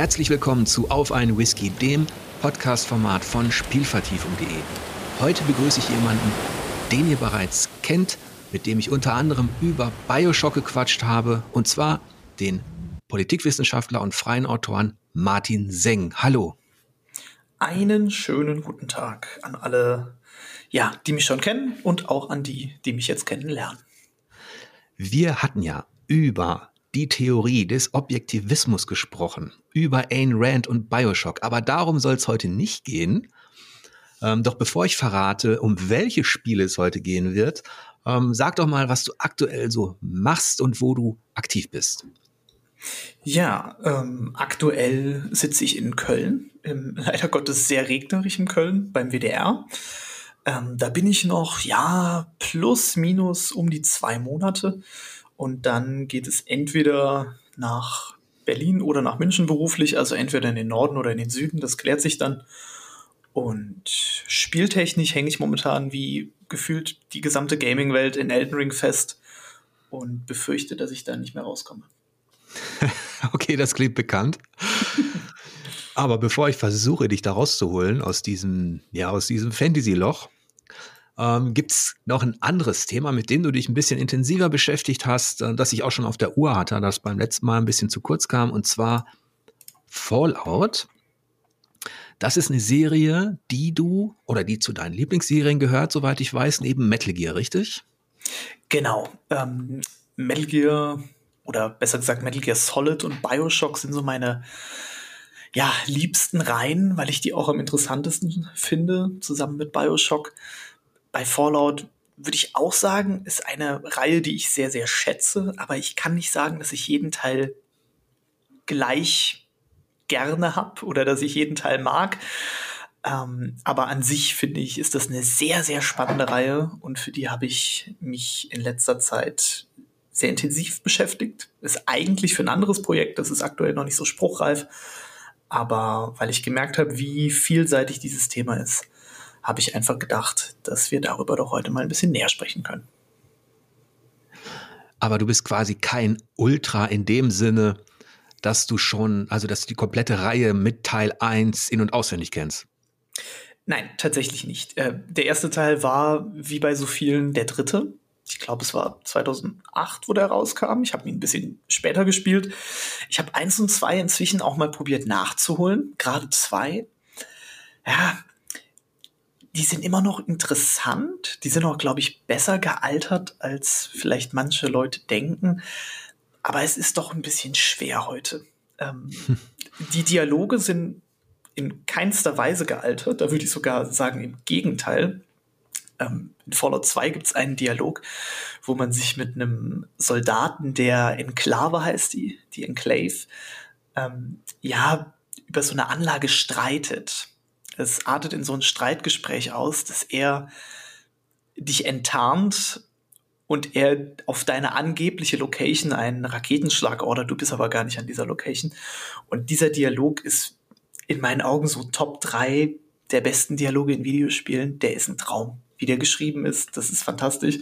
Herzlich willkommen zu Auf einen Whisky, dem Podcast-Format von Spielvertiefung.de. Heute begrüße ich jemanden, den ihr bereits kennt, mit dem ich unter anderem über Bioshock gequatscht habe, und zwar den Politikwissenschaftler und freien Autoren Martin Seng. Hallo. Einen schönen guten Tag an alle, ja, die mich schon kennen und auch an die, die mich jetzt kennenlernen. Wir hatten ja über die Theorie des Objektivismus gesprochen, über Ayn Rand und Bioshock. Aber darum soll es heute nicht gehen. Ähm, doch bevor ich verrate, um welche Spiele es heute gehen wird, ähm, sag doch mal, was du aktuell so machst und wo du aktiv bist. Ja, ähm, aktuell sitze ich in Köln, im, leider Gottes sehr regnerisch in Köln beim WDR. Ähm, da bin ich noch, ja, plus, minus um die zwei Monate. Und dann geht es entweder nach Berlin oder nach München beruflich, also entweder in den Norden oder in den Süden, das klärt sich dann. Und spieltechnisch hänge ich momentan wie gefühlt die gesamte Gaming-Welt in Elden Ring fest und befürchte, dass ich da nicht mehr rauskomme. okay, das klingt bekannt. Aber bevor ich versuche, dich da rauszuholen aus diesem, ja, aus diesem Fantasy-Loch, ähm, Gibt es noch ein anderes Thema, mit dem du dich ein bisschen intensiver beschäftigt hast, äh, das ich auch schon auf der Uhr hatte, das beim letzten Mal ein bisschen zu kurz kam, und zwar Fallout. Das ist eine Serie, die du oder die zu deinen Lieblingsserien gehört, soweit ich weiß, neben Metal Gear, richtig? Genau. Ähm, Metal Gear oder besser gesagt Metal Gear Solid und Bioshock sind so meine ja, liebsten Reihen, weil ich die auch am interessantesten finde, zusammen mit Bioshock bei Fallout würde ich auch sagen, ist eine Reihe, die ich sehr, sehr schätze, aber ich kann nicht sagen, dass ich jeden Teil gleich gerne habe oder dass ich jeden Teil mag. Ähm, aber an sich finde ich, ist das eine sehr, sehr spannende Reihe und für die habe ich mich in letzter Zeit sehr intensiv beschäftigt. Ist eigentlich für ein anderes Projekt, das ist aktuell noch nicht so spruchreif, aber weil ich gemerkt habe, wie vielseitig dieses Thema ist, habe ich einfach gedacht, dass wir darüber doch heute mal ein bisschen näher sprechen können. Aber du bist quasi kein Ultra in dem Sinne, dass du schon, also dass du die komplette Reihe mit Teil 1 in- und auswendig kennst. Nein, tatsächlich nicht. Äh, der erste Teil war, wie bei so vielen, der dritte. Ich glaube, es war 2008, wo der rauskam. Ich habe ihn ein bisschen später gespielt. Ich habe eins und zwei inzwischen auch mal probiert nachzuholen, gerade zwei. Ja, die sind immer noch interessant. Die sind auch, glaube ich, besser gealtert, als vielleicht manche Leute denken. Aber es ist doch ein bisschen schwer heute. Ähm, die Dialoge sind in keinster Weise gealtert. Da würde ich sogar sagen, im Gegenteil. Ähm, in Fallout 2 gibt es einen Dialog, wo man sich mit einem Soldaten, der Enklave heißt, die, die Enclave, ähm, ja, über so eine Anlage streitet es artet in so ein Streitgespräch aus, dass er dich enttarnt und er auf deine angebliche Location einen Raketenschlag ordert, du bist aber gar nicht an dieser Location. Und dieser Dialog ist in meinen Augen so Top 3 der besten Dialoge in Videospielen. Der ist ein Traum. Wie der geschrieben ist, das ist fantastisch.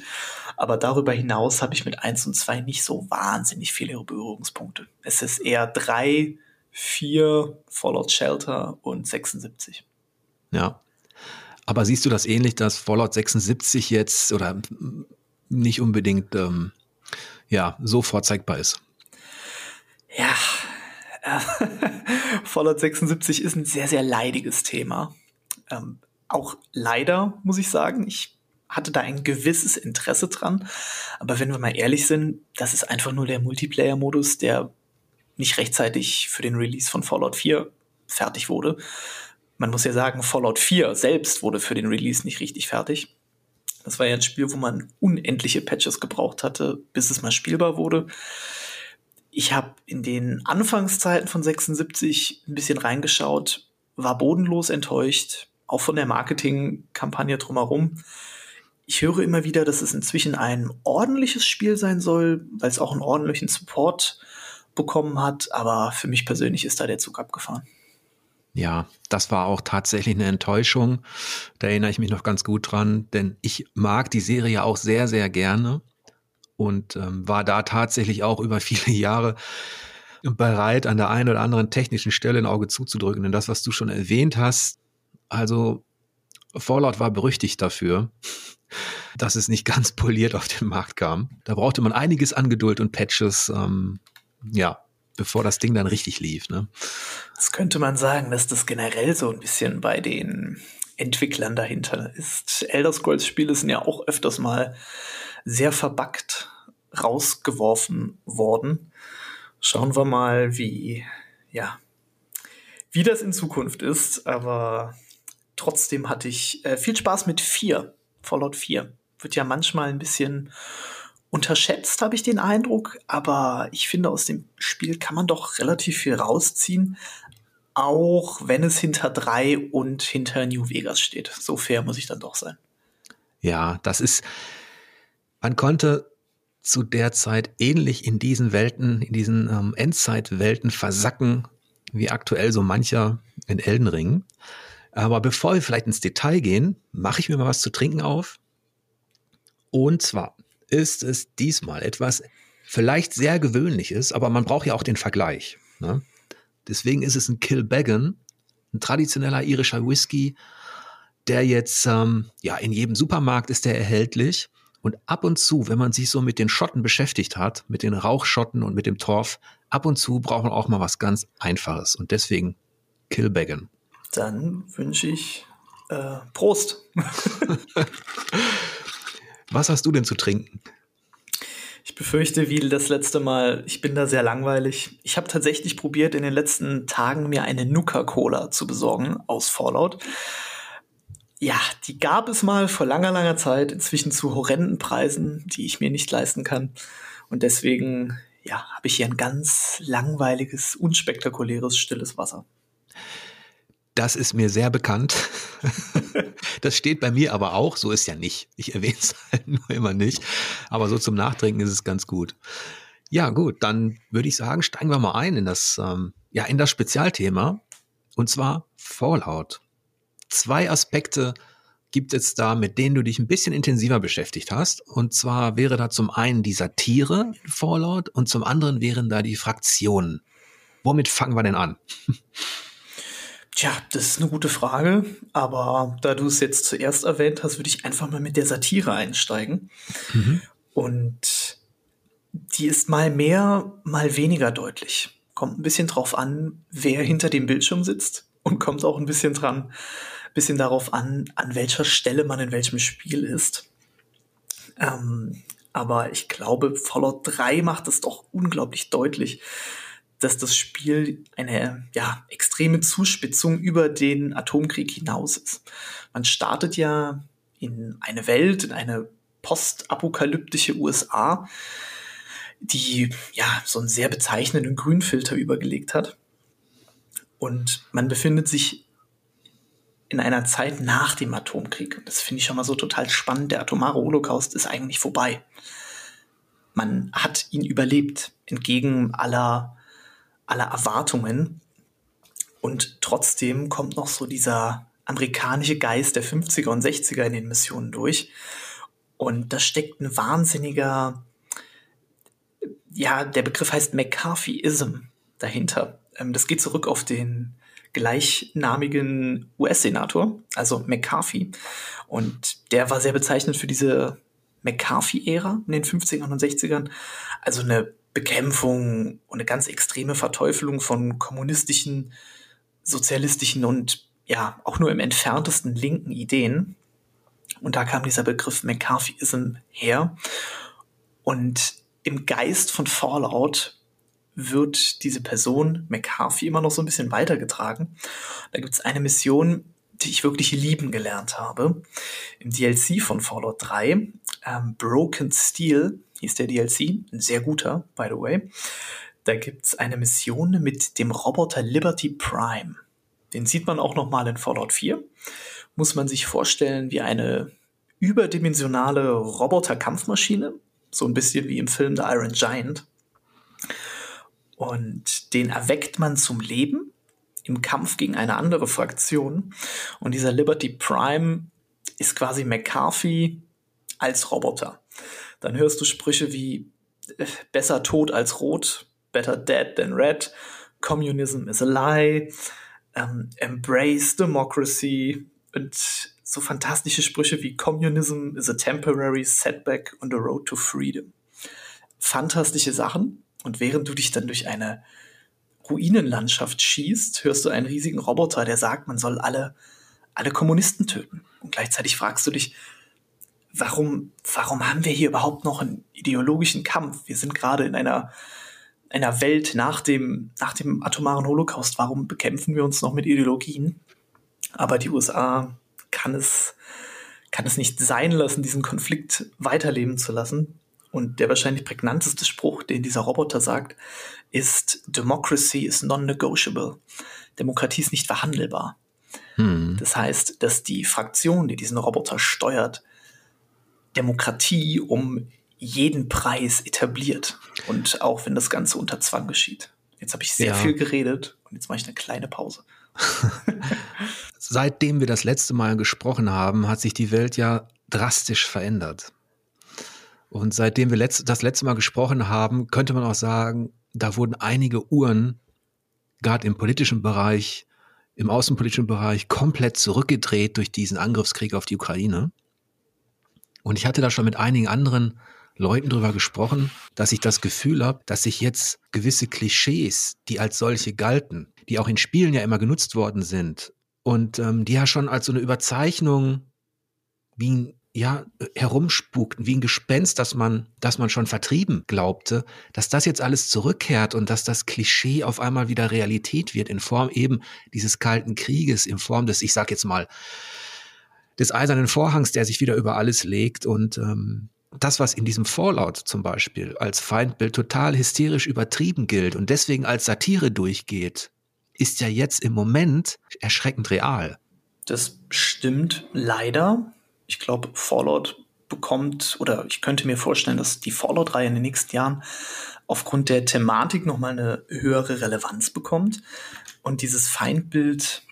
Aber darüber hinaus habe ich mit 1 und 2 nicht so wahnsinnig viele Berührungspunkte. Es ist eher 3, 4, Fallout Shelter und 76. Ja. Aber siehst du das ähnlich, dass Fallout 76 jetzt oder nicht unbedingt ähm, ja, so vorzeigbar ist? Ja, Fallout 76 ist ein sehr, sehr leidiges Thema. Ähm, auch leider, muss ich sagen. Ich hatte da ein gewisses Interesse dran. Aber wenn wir mal ehrlich sind, das ist einfach nur der Multiplayer-Modus, der nicht rechtzeitig für den Release von Fallout 4 fertig wurde man muss ja sagen, Fallout 4 selbst wurde für den Release nicht richtig fertig. Das war ja ein Spiel, wo man unendliche Patches gebraucht hatte, bis es mal spielbar wurde. Ich habe in den Anfangszeiten von 76 ein bisschen reingeschaut, war bodenlos enttäuscht, auch von der Marketingkampagne drumherum. Ich höre immer wieder, dass es inzwischen ein ordentliches Spiel sein soll, weil es auch einen ordentlichen Support bekommen hat, aber für mich persönlich ist da der Zug abgefahren. Ja, das war auch tatsächlich eine Enttäuschung. Da erinnere ich mich noch ganz gut dran, denn ich mag die Serie auch sehr, sehr gerne und ähm, war da tatsächlich auch über viele Jahre bereit, an der einen oder anderen technischen Stelle ein Auge zuzudrücken. Denn das, was du schon erwähnt hast, also Fallout war berüchtigt dafür, dass es nicht ganz poliert auf den Markt kam. Da brauchte man einiges an Geduld und Patches, ähm, ja, bevor das Ding dann richtig lief. Ne? Das könnte man sagen, dass das generell so ein bisschen bei den Entwicklern dahinter ist. Elder Scrolls Spiele sind ja auch öfters mal sehr verbackt rausgeworfen worden. Schauen wir mal, wie, ja, wie das in Zukunft ist. Aber trotzdem hatte ich äh, viel Spaß mit 4, Fallout 4. Wird ja manchmal ein bisschen unterschätzt, habe ich den Eindruck. Aber ich finde, aus dem Spiel kann man doch relativ viel rausziehen. Auch wenn es hinter 3 und hinter New Vegas steht. So fair muss ich dann doch sein. Ja, das ist, man konnte zu der Zeit ähnlich in diesen Welten, in diesen ähm, Endzeitwelten versacken, wie aktuell so mancher in Elden Ring. Aber bevor wir vielleicht ins Detail gehen, mache ich mir mal was zu trinken auf. Und zwar ist es diesmal etwas vielleicht sehr gewöhnliches, aber man braucht ja auch den Vergleich. Ne? Deswegen ist es ein Kilbeggan, ein traditioneller irischer Whisky, der jetzt ähm, ja in jedem Supermarkt ist der erhältlich und ab und zu, wenn man sich so mit den Schotten beschäftigt hat, mit den Rauchschotten und mit dem Torf, ab und zu braucht man auch mal was ganz Einfaches. Und deswegen Killbaggen. Dann wünsche ich äh, Prost. was hast du denn zu trinken? Ich befürchte, wie das letzte Mal, ich bin da sehr langweilig. Ich habe tatsächlich probiert, in den letzten Tagen mir eine Nuka-Cola zu besorgen aus Fallout. Ja, die gab es mal vor langer, langer Zeit, inzwischen zu horrenden Preisen, die ich mir nicht leisten kann. Und deswegen, ja, habe ich hier ein ganz langweiliges, unspektakuläres, stilles Wasser. Das ist mir sehr bekannt. das steht bei mir aber auch, so ist ja nicht. Ich erwähne es halt nur immer nicht. Aber so zum Nachtrinken ist es ganz gut. Ja, gut, dann würde ich sagen, steigen wir mal ein in das, ähm, ja, in das Spezialthema. Und zwar Fallout zwei Aspekte gibt es da, mit denen du dich ein bisschen intensiver beschäftigt hast. Und zwar wäre da zum einen die Satire in Fallout und zum anderen wären da die Fraktionen. Womit fangen wir denn an? Tja, das ist eine gute Frage, aber da du es jetzt zuerst erwähnt hast, würde ich einfach mal mit der Satire einsteigen. Mhm. Und die ist mal mehr, mal weniger deutlich. Kommt ein bisschen drauf an, wer hinter dem Bildschirm sitzt und kommt auch ein bisschen dran, bisschen darauf an, an welcher Stelle man in welchem Spiel ist. Ähm, aber ich glaube, Fallout 3 macht es doch unglaublich deutlich, dass das Spiel eine ja, extreme Zuspitzung über den Atomkrieg hinaus ist. Man startet ja in eine Welt, in eine postapokalyptische USA, die ja so einen sehr bezeichnenden Grünfilter übergelegt hat. Und man befindet sich in einer Zeit nach dem Atomkrieg. Das finde ich schon mal so total spannend. Der atomare Holocaust ist eigentlich vorbei. Man hat ihn überlebt, entgegen aller, aller Erwartungen. Und trotzdem kommt noch so dieser amerikanische Geist der 50er und 60er in den Missionen durch. Und da steckt ein wahnsinniger, ja, der Begriff heißt McCarthyism dahinter. Ähm, das geht zurück auf den gleichnamigen US-Senator, also McCarthy. Und der war sehr bezeichnend für diese McCarthy-Ära in den 50ern und 60ern. Also eine Bekämpfung und eine ganz extreme Verteufelung von kommunistischen, sozialistischen und ja, auch nur im entferntesten linken Ideen. Und da kam dieser Begriff McCarthyism her. Und im Geist von Fallout wird diese Person, McCarthy, immer noch so ein bisschen weitergetragen. Da gibt es eine Mission, die ich wirklich lieben gelernt habe. Im DLC von Fallout 3, ähm, Broken Steel hieß der DLC, ein sehr guter, by the way. Da gibt es eine Mission mit dem Roboter Liberty Prime. Den sieht man auch noch mal in Fallout 4. Muss man sich vorstellen wie eine überdimensionale Roboter-Kampfmaschine, so ein bisschen wie im Film The Iron Giant. Und den erweckt man zum Leben im Kampf gegen eine andere Fraktion. Und dieser Liberty Prime ist quasi McCarthy als Roboter. Dann hörst du Sprüche wie äh, besser tot als rot, Better Dead Than Red, Communism is a Lie, ähm, Embrace Democracy und so fantastische Sprüche wie Communism is a temporary setback on the road to freedom. Fantastische Sachen. Und während du dich dann durch eine Ruinenlandschaft schießt, hörst du einen riesigen Roboter, der sagt, man soll alle, alle Kommunisten töten. Und gleichzeitig fragst du dich, warum, warum haben wir hier überhaupt noch einen ideologischen Kampf? Wir sind gerade in einer, einer Welt nach dem, nach dem atomaren Holocaust. Warum bekämpfen wir uns noch mit Ideologien? Aber die USA kann es, kann es nicht sein lassen, diesen Konflikt weiterleben zu lassen. Und der wahrscheinlich prägnanteste Spruch, den dieser Roboter sagt, ist Democracy is non-negotiable. Demokratie ist nicht verhandelbar. Hm. Das heißt, dass die Fraktion, die diesen Roboter steuert, Demokratie um jeden Preis etabliert. Und auch wenn das Ganze unter Zwang geschieht. Jetzt habe ich sehr ja. viel geredet und jetzt mache ich eine kleine Pause. Seitdem wir das letzte Mal gesprochen haben, hat sich die Welt ja drastisch verändert. Und seitdem wir letzt, das letzte Mal gesprochen haben, könnte man auch sagen, da wurden einige Uhren, gerade im politischen Bereich, im außenpolitischen Bereich, komplett zurückgedreht durch diesen Angriffskrieg auf die Ukraine. Und ich hatte da schon mit einigen anderen Leuten drüber gesprochen, dass ich das Gefühl habe, dass sich jetzt gewisse Klischees, die als solche galten, die auch in Spielen ja immer genutzt worden sind und ähm, die ja schon als so eine Überzeichnung wie ein ja, herumspukten, wie ein Gespenst, dass man, dass man schon vertrieben glaubte, dass das jetzt alles zurückkehrt und dass das Klischee auf einmal wieder Realität wird in Form eben dieses kalten Krieges, in Form des, ich sag jetzt mal, des eisernen Vorhangs, der sich wieder über alles legt und ähm, das, was in diesem Fallout zum Beispiel als Feindbild total hysterisch übertrieben gilt und deswegen als Satire durchgeht, ist ja jetzt im Moment erschreckend real. Das stimmt leider. Ich glaube, Fallout bekommt, oder ich könnte mir vorstellen, dass die Fallout-Reihe in den nächsten Jahren aufgrund der Thematik nochmal eine höhere Relevanz bekommt. Und dieses Feindbild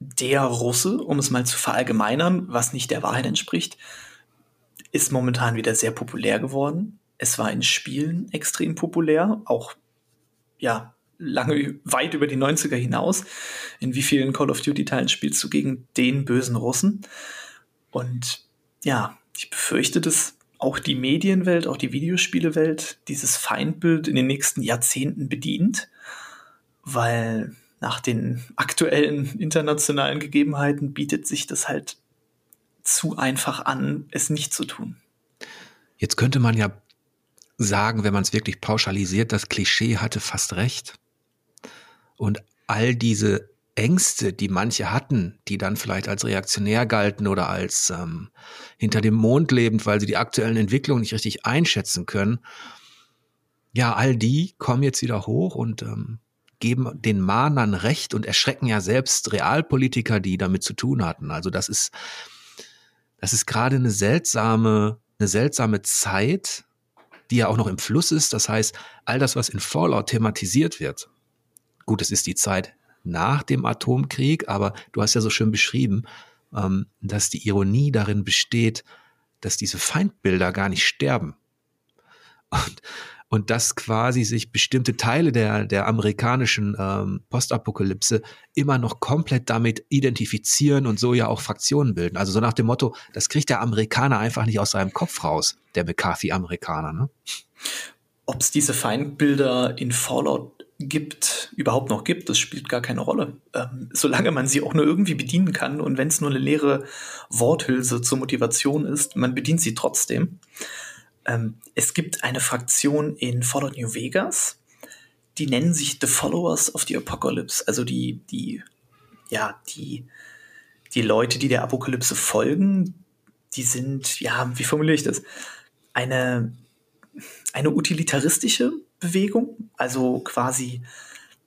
der Russe, um es mal zu verallgemeinern, was nicht der Wahrheit entspricht, ist momentan wieder sehr populär geworden. Es war in Spielen extrem populär, auch ja, lange weit über die 90er hinaus. In wie vielen Call of Duty Teilen spielst du gegen den bösen Russen? Und ja, ich befürchte, dass auch die Medienwelt, auch die Videospielewelt dieses Feindbild in den nächsten Jahrzehnten bedient, weil nach den aktuellen internationalen Gegebenheiten bietet sich das halt zu einfach an, es nicht zu tun. Jetzt könnte man ja sagen, wenn man es wirklich pauschalisiert, das Klischee hatte fast recht. Und all diese Ängste, die manche hatten, die dann vielleicht als reaktionär galten oder als ähm, hinter dem Mond lebend, weil sie die aktuellen Entwicklungen nicht richtig einschätzen können, ja, all die kommen jetzt wieder hoch und ähm, geben den Mahnern Recht und erschrecken ja selbst Realpolitiker, die damit zu tun hatten. Also das ist das ist gerade eine seltsame, eine seltsame Zeit, die ja auch noch im Fluss ist. Das heißt, all das, was in Fallout thematisiert wird, gut, es ist die Zeit nach dem Atomkrieg, aber du hast ja so schön beschrieben, ähm, dass die Ironie darin besteht, dass diese Feindbilder gar nicht sterben. Und und dass quasi sich bestimmte Teile der, der amerikanischen ähm, Postapokalypse immer noch komplett damit identifizieren und so ja auch Fraktionen bilden. Also so nach dem Motto, das kriegt der Amerikaner einfach nicht aus seinem Kopf raus, der McCarthy-Amerikaner. Ne? Ob es diese Feindbilder in Fallout gibt, überhaupt noch gibt, das spielt gar keine Rolle. Ähm, solange man sie auch nur irgendwie bedienen kann und wenn es nur eine leere Worthülse zur Motivation ist, man bedient sie trotzdem. Ähm, es gibt eine Fraktion in Fallout New Vegas, die nennen sich The Followers of the Apocalypse, also die, die, ja, die, die Leute, die der Apokalypse folgen, die sind, ja, wie formuliere ich das? Eine, eine utilitaristische Bewegung, also quasi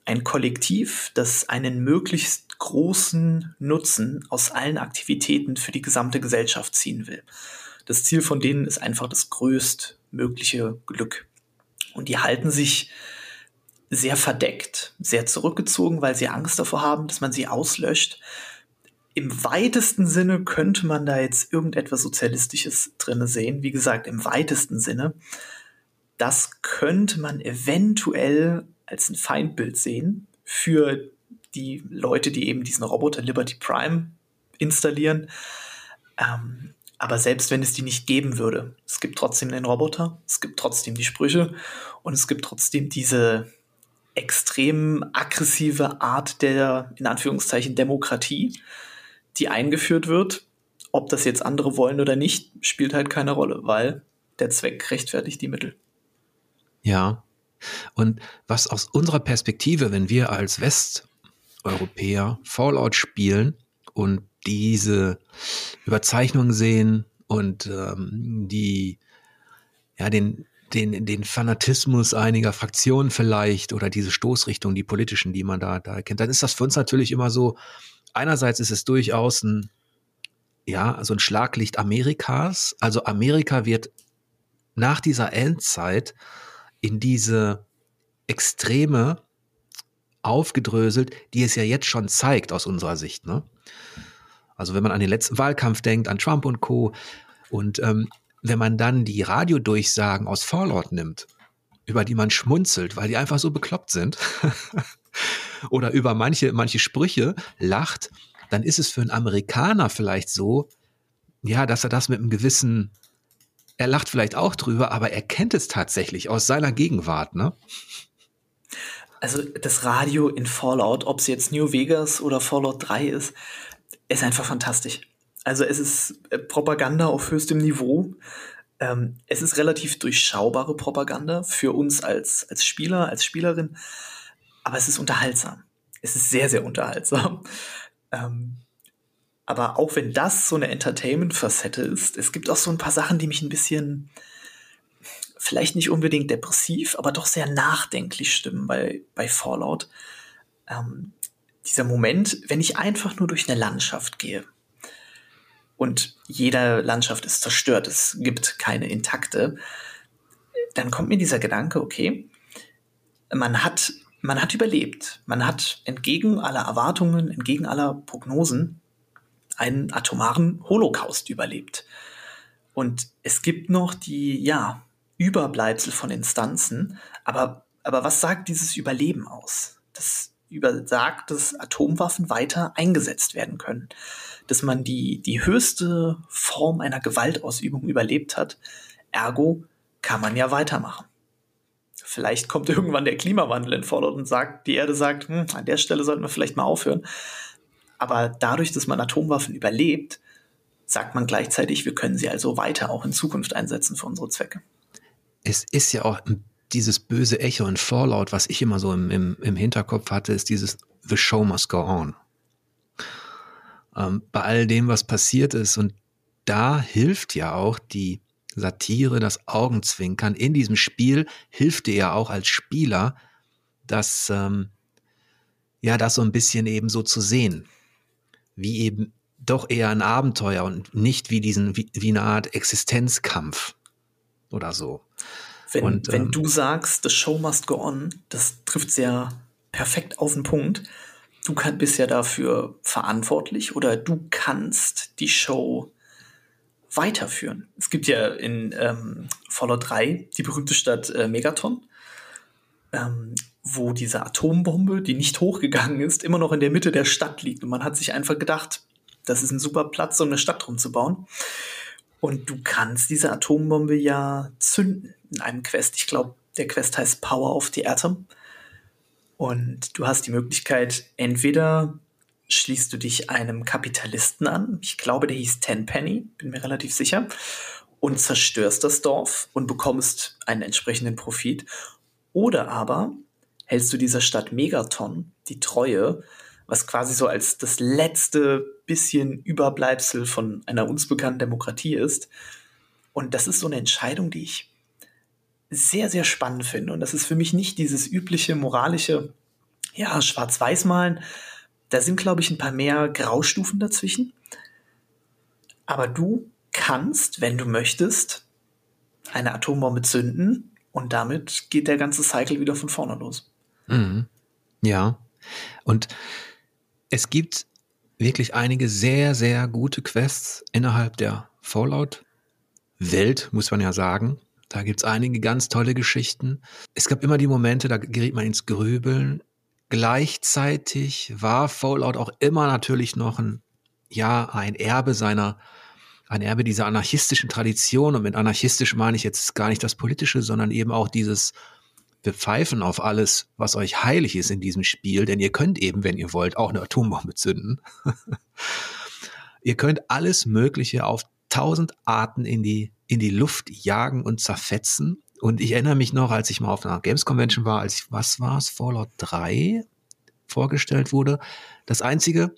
ein Kollektiv, das einen möglichst großen Nutzen aus allen Aktivitäten für die gesamte Gesellschaft ziehen will. Das Ziel von denen ist einfach das größtmögliche Glück. Und die halten sich sehr verdeckt, sehr zurückgezogen, weil sie Angst davor haben, dass man sie auslöscht. Im weitesten Sinne könnte man da jetzt irgendetwas Sozialistisches drinne sehen. Wie gesagt, im weitesten Sinne. das könnte man eventuell als ein Feindbild sehen für die Leute, die eben diesen Roboter Liberty Prime installieren. Ähm, aber selbst wenn es die nicht geben würde, es gibt trotzdem den Roboter, es gibt trotzdem die Sprüche und es gibt trotzdem diese extrem aggressive Art der, in Anführungszeichen, Demokratie, die eingeführt wird. Ob das jetzt andere wollen oder nicht, spielt halt keine Rolle, weil der Zweck rechtfertigt die Mittel. Ja. Und was aus unserer Perspektive, wenn wir als Westeuropäer Fallout spielen und diese Überzeichnung sehen und ähm, die, ja, den, den, den Fanatismus einiger Fraktionen vielleicht oder diese Stoßrichtung, die politischen, die man da, da erkennt, dann ist das für uns natürlich immer so, einerseits ist es durchaus ein, ja, so ein Schlaglicht Amerikas. Also Amerika wird nach dieser Endzeit in diese Extreme aufgedröselt, die es ja jetzt schon zeigt aus unserer Sicht. Ne? Also wenn man an den letzten Wahlkampf denkt, an Trump und Co. Und ähm, wenn man dann die Radiodurchsagen aus Fallout nimmt, über die man schmunzelt, weil die einfach so bekloppt sind, oder über manche, manche Sprüche lacht, dann ist es für einen Amerikaner vielleicht so, ja, dass er das mit einem gewissen er lacht vielleicht auch drüber, aber er kennt es tatsächlich aus seiner Gegenwart, ne? Also das Radio in Fallout, ob es jetzt New Vegas oder Fallout 3 ist, ist einfach fantastisch. Also es ist äh, Propaganda auf höchstem Niveau. Ähm, es ist relativ durchschaubare Propaganda für uns als, als Spieler, als Spielerin, aber es ist unterhaltsam. Es ist sehr, sehr unterhaltsam. Ähm, aber auch wenn das so eine Entertainment-Facette ist, es gibt auch so ein paar Sachen, die mich ein bisschen, vielleicht nicht unbedingt depressiv, aber doch sehr nachdenklich stimmen bei, bei Fallout. Ähm, dieser Moment, wenn ich einfach nur durch eine Landschaft gehe und jede Landschaft ist zerstört, es gibt keine intakte, dann kommt mir dieser Gedanke, okay, man hat, man hat überlebt. Man hat entgegen aller Erwartungen, entgegen aller Prognosen einen atomaren Holocaust überlebt. Und es gibt noch die, ja, Überbleibsel von Instanzen. Aber, aber was sagt dieses Überleben aus? Das übersagt, dass Atomwaffen weiter eingesetzt werden können. Dass man die, die höchste Form einer Gewaltausübung überlebt hat. Ergo kann man ja weitermachen. Vielleicht kommt irgendwann der Klimawandel in Fallout und sagt, die Erde sagt, hm, an der Stelle sollten wir vielleicht mal aufhören. Aber dadurch, dass man Atomwaffen überlebt, sagt man gleichzeitig, wir können sie also weiter auch in Zukunft einsetzen für unsere Zwecke. Es ist ja auch dieses böse Echo in Fallout, was ich immer so im, im, im Hinterkopf hatte, ist dieses The Show must go on. Ähm, bei all dem, was passiert ist. Und da hilft ja auch die Satire, das Augenzwinkern. In diesem Spiel hilft dir ja auch als Spieler, das, ähm, ja, das so ein bisschen eben so zu sehen wie eben doch eher ein Abenteuer und nicht wie diesen, wie, wie eine Art Existenzkampf oder so. Wenn, und, wenn ähm, du sagst, the show must go on, das trifft sehr perfekt auf den Punkt. Du kann, bist ja dafür verantwortlich oder du kannst die Show weiterführen. Es gibt ja in ähm, Fallout 3 die berühmte Stadt äh, Megaton. Ähm, wo diese Atombombe, die nicht hochgegangen ist, immer noch in der Mitte der Stadt liegt. Und man hat sich einfach gedacht, das ist ein super Platz, um eine Stadt rumzubauen. Und du kannst diese Atombombe ja zünden in einem Quest. Ich glaube, der Quest heißt Power of the Atom. Und du hast die Möglichkeit, entweder schließt du dich einem Kapitalisten an, ich glaube, der hieß Tenpenny, bin mir relativ sicher, und zerstörst das Dorf und bekommst einen entsprechenden Profit. Oder aber hältst du dieser Stadt Megaton die Treue, was quasi so als das letzte bisschen Überbleibsel von einer uns bekannten Demokratie ist. Und das ist so eine Entscheidung, die ich sehr, sehr spannend finde. Und das ist für mich nicht dieses übliche moralische, ja, Schwarz-Weiß-Malen. Da sind, glaube ich, ein paar mehr Graustufen dazwischen. Aber du kannst, wenn du möchtest, eine Atombombe zünden und damit geht der ganze Cycle wieder von vorne los. Mhm. Ja. Und es gibt wirklich einige sehr, sehr gute Quests innerhalb der Fallout-Welt, muss man ja sagen. Da gibt es einige ganz tolle Geschichten. Es gab immer die Momente, da geriet man ins Grübeln. Gleichzeitig war Fallout auch immer natürlich noch ein, ja, ein Erbe seiner, ein Erbe dieser anarchistischen Tradition. Und mit anarchistisch meine ich jetzt gar nicht das Politische, sondern eben auch dieses, wir pfeifen auf alles, was euch heilig ist in diesem Spiel, denn ihr könnt eben, wenn ihr wollt, auch eine Atombombe zünden. ihr könnt alles Mögliche auf tausend Arten in die, in die Luft jagen und zerfetzen. Und ich erinnere mich noch, als ich mal auf einer Games Convention war, als ich, was war es, Fallout 3 vorgestellt wurde. Das Einzige,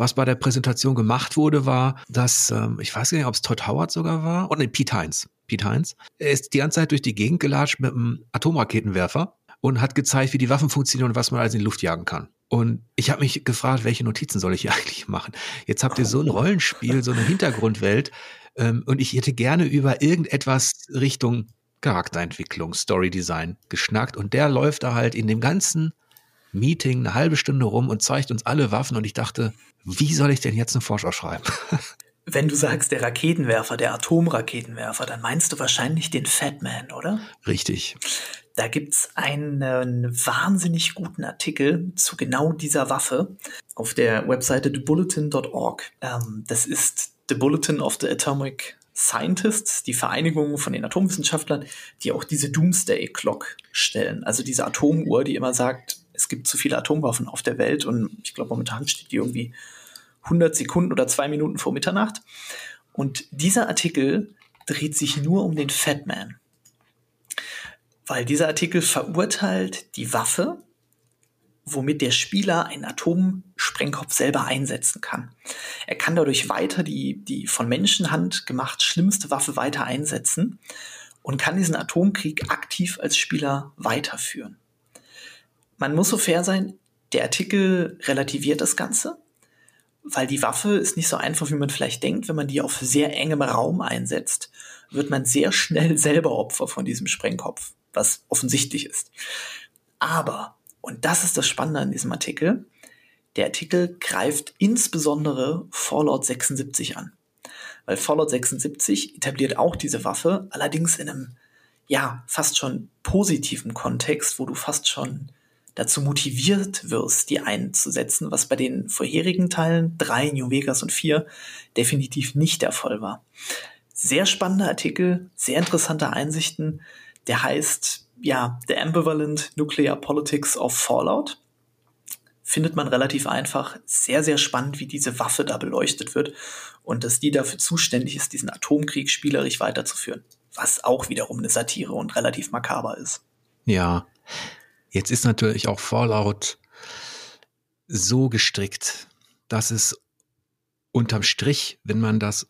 was bei der Präsentation gemacht wurde, war, dass, ähm, ich weiß gar nicht, ob es Todd Howard sogar war, oder nee, Pete Heinz. Pete Heinz. Er ist die ganze Zeit durch die Gegend gelatscht mit einem Atomraketenwerfer und hat gezeigt, wie die Waffen funktionieren und was man alles in die Luft jagen kann. Und ich habe mich gefragt, welche Notizen soll ich hier eigentlich machen? Jetzt habt ihr so ein Rollenspiel, so eine Hintergrundwelt ähm, und ich hätte gerne über irgendetwas Richtung Charakterentwicklung, Storydesign geschnackt und der läuft da halt in dem ganzen Meeting eine halbe Stunde rum und zeigt uns alle Waffen und ich dachte, wie soll ich denn jetzt eine Vorschau schreiben? Wenn du sagst, der Raketenwerfer, der Atomraketenwerfer, dann meinst du wahrscheinlich den Fatman, oder? Richtig. Da gibt's einen, einen wahnsinnig guten Artikel zu genau dieser Waffe auf der Webseite thebulletin.org. Ähm, das ist The Bulletin of the Atomic Scientists, die Vereinigung von den Atomwissenschaftlern, die auch diese Doomsday Clock stellen. Also diese Atomuhr, die immer sagt, es gibt zu viele Atomwaffen auf der Welt und ich glaube, momentan steht die irgendwie 100 Sekunden oder zwei Minuten vor Mitternacht. Und dieser Artikel dreht sich nur um den Fatman. Weil dieser Artikel verurteilt die Waffe, womit der Spieler einen Atomsprengkopf selber einsetzen kann. Er kann dadurch weiter die, die von Menschenhand gemacht schlimmste Waffe weiter einsetzen und kann diesen Atomkrieg aktiv als Spieler weiterführen. Man muss so fair sein, der Artikel relativiert das Ganze weil die Waffe ist nicht so einfach, wie man vielleicht denkt. Wenn man die auf sehr engem Raum einsetzt, wird man sehr schnell selber Opfer von diesem Sprengkopf, was offensichtlich ist. Aber, und das ist das Spannende an diesem Artikel, der Artikel greift insbesondere Fallout 76 an. Weil Fallout 76 etabliert auch diese Waffe, allerdings in einem, ja, fast schon positiven Kontext, wo du fast schon dazu motiviert wirst, die einzusetzen, was bei den vorherigen Teilen, drei, New Vegas und vier, definitiv nicht der Fall war. Sehr spannender Artikel, sehr interessante Einsichten. Der heißt, ja, The Ambivalent Nuclear Politics of Fallout. Findet man relativ einfach. Sehr, sehr spannend, wie diese Waffe da beleuchtet wird und dass die dafür zuständig ist, diesen Atomkrieg spielerisch weiterzuführen. Was auch wiederum eine Satire und relativ makaber ist. Ja, Jetzt ist natürlich auch Fallout so gestrickt, dass es unterm Strich, wenn man das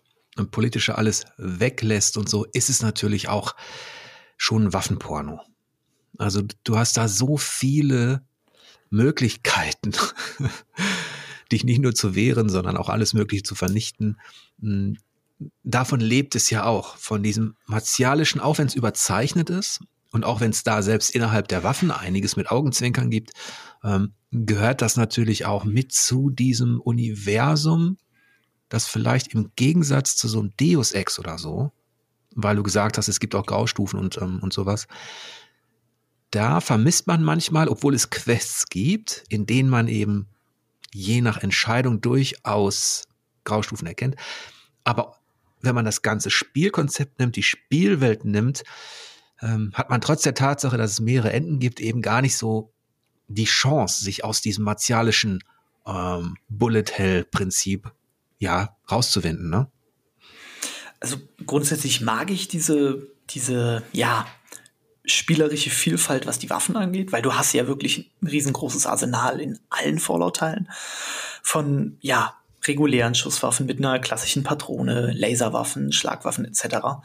politische alles weglässt und so, ist es natürlich auch schon Waffenporno. Also du hast da so viele Möglichkeiten, dich nicht nur zu wehren, sondern auch alles Mögliche zu vernichten. Hm, davon lebt es ja auch, von diesem martialischen, auch wenn es überzeichnet ist, und auch wenn es da selbst innerhalb der Waffen einiges mit Augenzwinkern gibt, ähm, gehört das natürlich auch mit zu diesem Universum, das vielleicht im Gegensatz zu so einem Deus Ex oder so, weil du gesagt hast, es gibt auch Graustufen und, ähm, und sowas, da vermisst man manchmal, obwohl es Quests gibt, in denen man eben je nach Entscheidung durchaus Graustufen erkennt. Aber wenn man das ganze Spielkonzept nimmt, die Spielwelt nimmt, ähm, hat man trotz der Tatsache, dass es mehrere Enden gibt, eben gar nicht so die Chance, sich aus diesem martialischen ähm, Bullet Hell Prinzip ja rauszuwinden. Ne? Also grundsätzlich mag ich diese diese ja spielerische Vielfalt, was die Waffen angeht, weil du hast ja wirklich ein riesengroßes Arsenal in allen Fallout-Teilen von ja regulären Schusswaffen mit einer klassischen Patrone, Laserwaffen, Schlagwaffen etc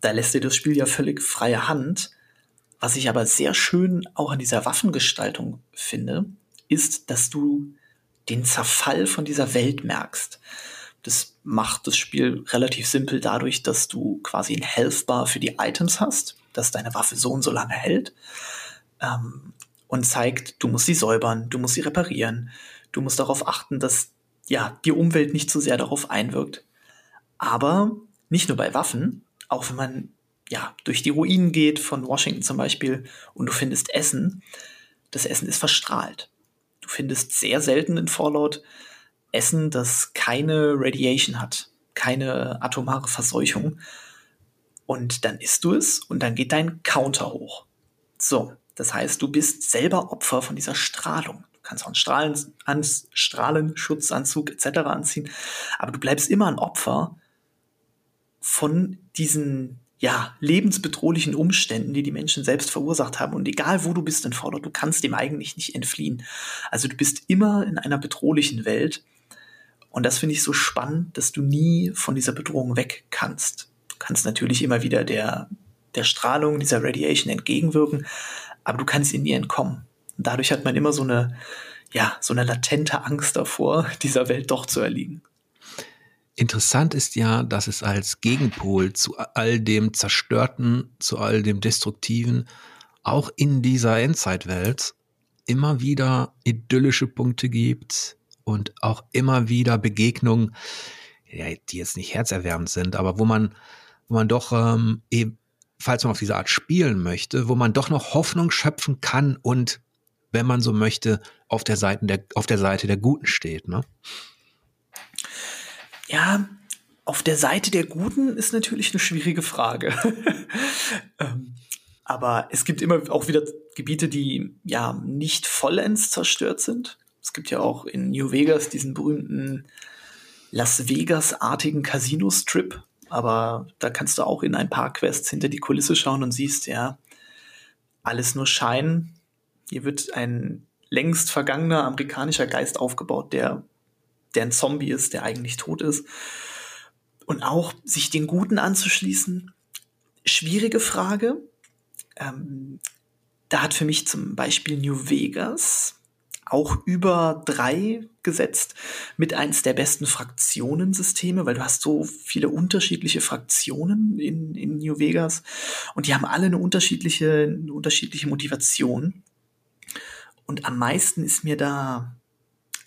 da lässt dir das Spiel ja völlig freie Hand. Was ich aber sehr schön auch an dieser Waffengestaltung finde, ist, dass du den Zerfall von dieser Welt merkst. Das macht das Spiel relativ simpel dadurch, dass du quasi ein Health Bar für die Items hast, dass deine Waffe so und so lange hält ähm, und zeigt, du musst sie säubern, du musst sie reparieren, du musst darauf achten, dass ja die Umwelt nicht zu sehr darauf einwirkt. Aber nicht nur bei Waffen, auch wenn man ja, durch die Ruinen geht von Washington zum Beispiel und du findest Essen. Das Essen ist verstrahlt. Du findest sehr selten in Fallout Essen, das keine Radiation hat, keine atomare Verseuchung. Und dann isst du es und dann geht dein Counter hoch. So, das heißt, du bist selber Opfer von dieser Strahlung. Du kannst auch einen Strahlen, Strahlenschutzanzug etc. anziehen, aber du bleibst immer ein Opfer von diesen ja, lebensbedrohlichen Umständen, die die Menschen selbst verursacht haben. Und egal wo du bist in Fallout, du kannst dem eigentlich nicht entfliehen. Also du bist immer in einer bedrohlichen Welt. Und das finde ich so spannend, dass du nie von dieser Bedrohung weg kannst. Du kannst natürlich immer wieder der, der Strahlung, dieser Radiation entgegenwirken, aber du kannst in nie entkommen. Und dadurch hat man immer so eine, ja, so eine latente Angst davor, dieser Welt doch zu erliegen. Interessant ist ja, dass es als Gegenpol zu all dem Zerstörten, zu all dem Destruktiven, auch in dieser Endzeitwelt immer wieder idyllische Punkte gibt und auch immer wieder Begegnungen, die jetzt nicht herzerwärmend sind, aber wo man, wo man doch ähm, eben, falls man auf diese Art spielen möchte, wo man doch noch Hoffnung schöpfen kann und, wenn man so möchte, auf der Seite der, auf der Seite der Guten steht, ne? Ja, auf der Seite der Guten ist natürlich eine schwierige Frage. ähm, aber es gibt immer auch wieder Gebiete, die ja nicht vollends zerstört sind. Es gibt ja auch in New Vegas diesen berühmten Las Vegas-artigen Casino-Strip. Aber da kannst du auch in ein paar Quests hinter die Kulisse schauen und siehst, ja, alles nur Schein. Hier wird ein längst vergangener amerikanischer Geist aufgebaut, der der ein Zombie ist, der eigentlich tot ist. Und auch sich den Guten anzuschließen, schwierige Frage. Ähm, da hat für mich zum Beispiel New Vegas auch über drei gesetzt mit eins der besten Fraktionensysteme, weil du hast so viele unterschiedliche Fraktionen in, in New Vegas und die haben alle eine unterschiedliche, eine unterschiedliche Motivation. Und am meisten ist mir da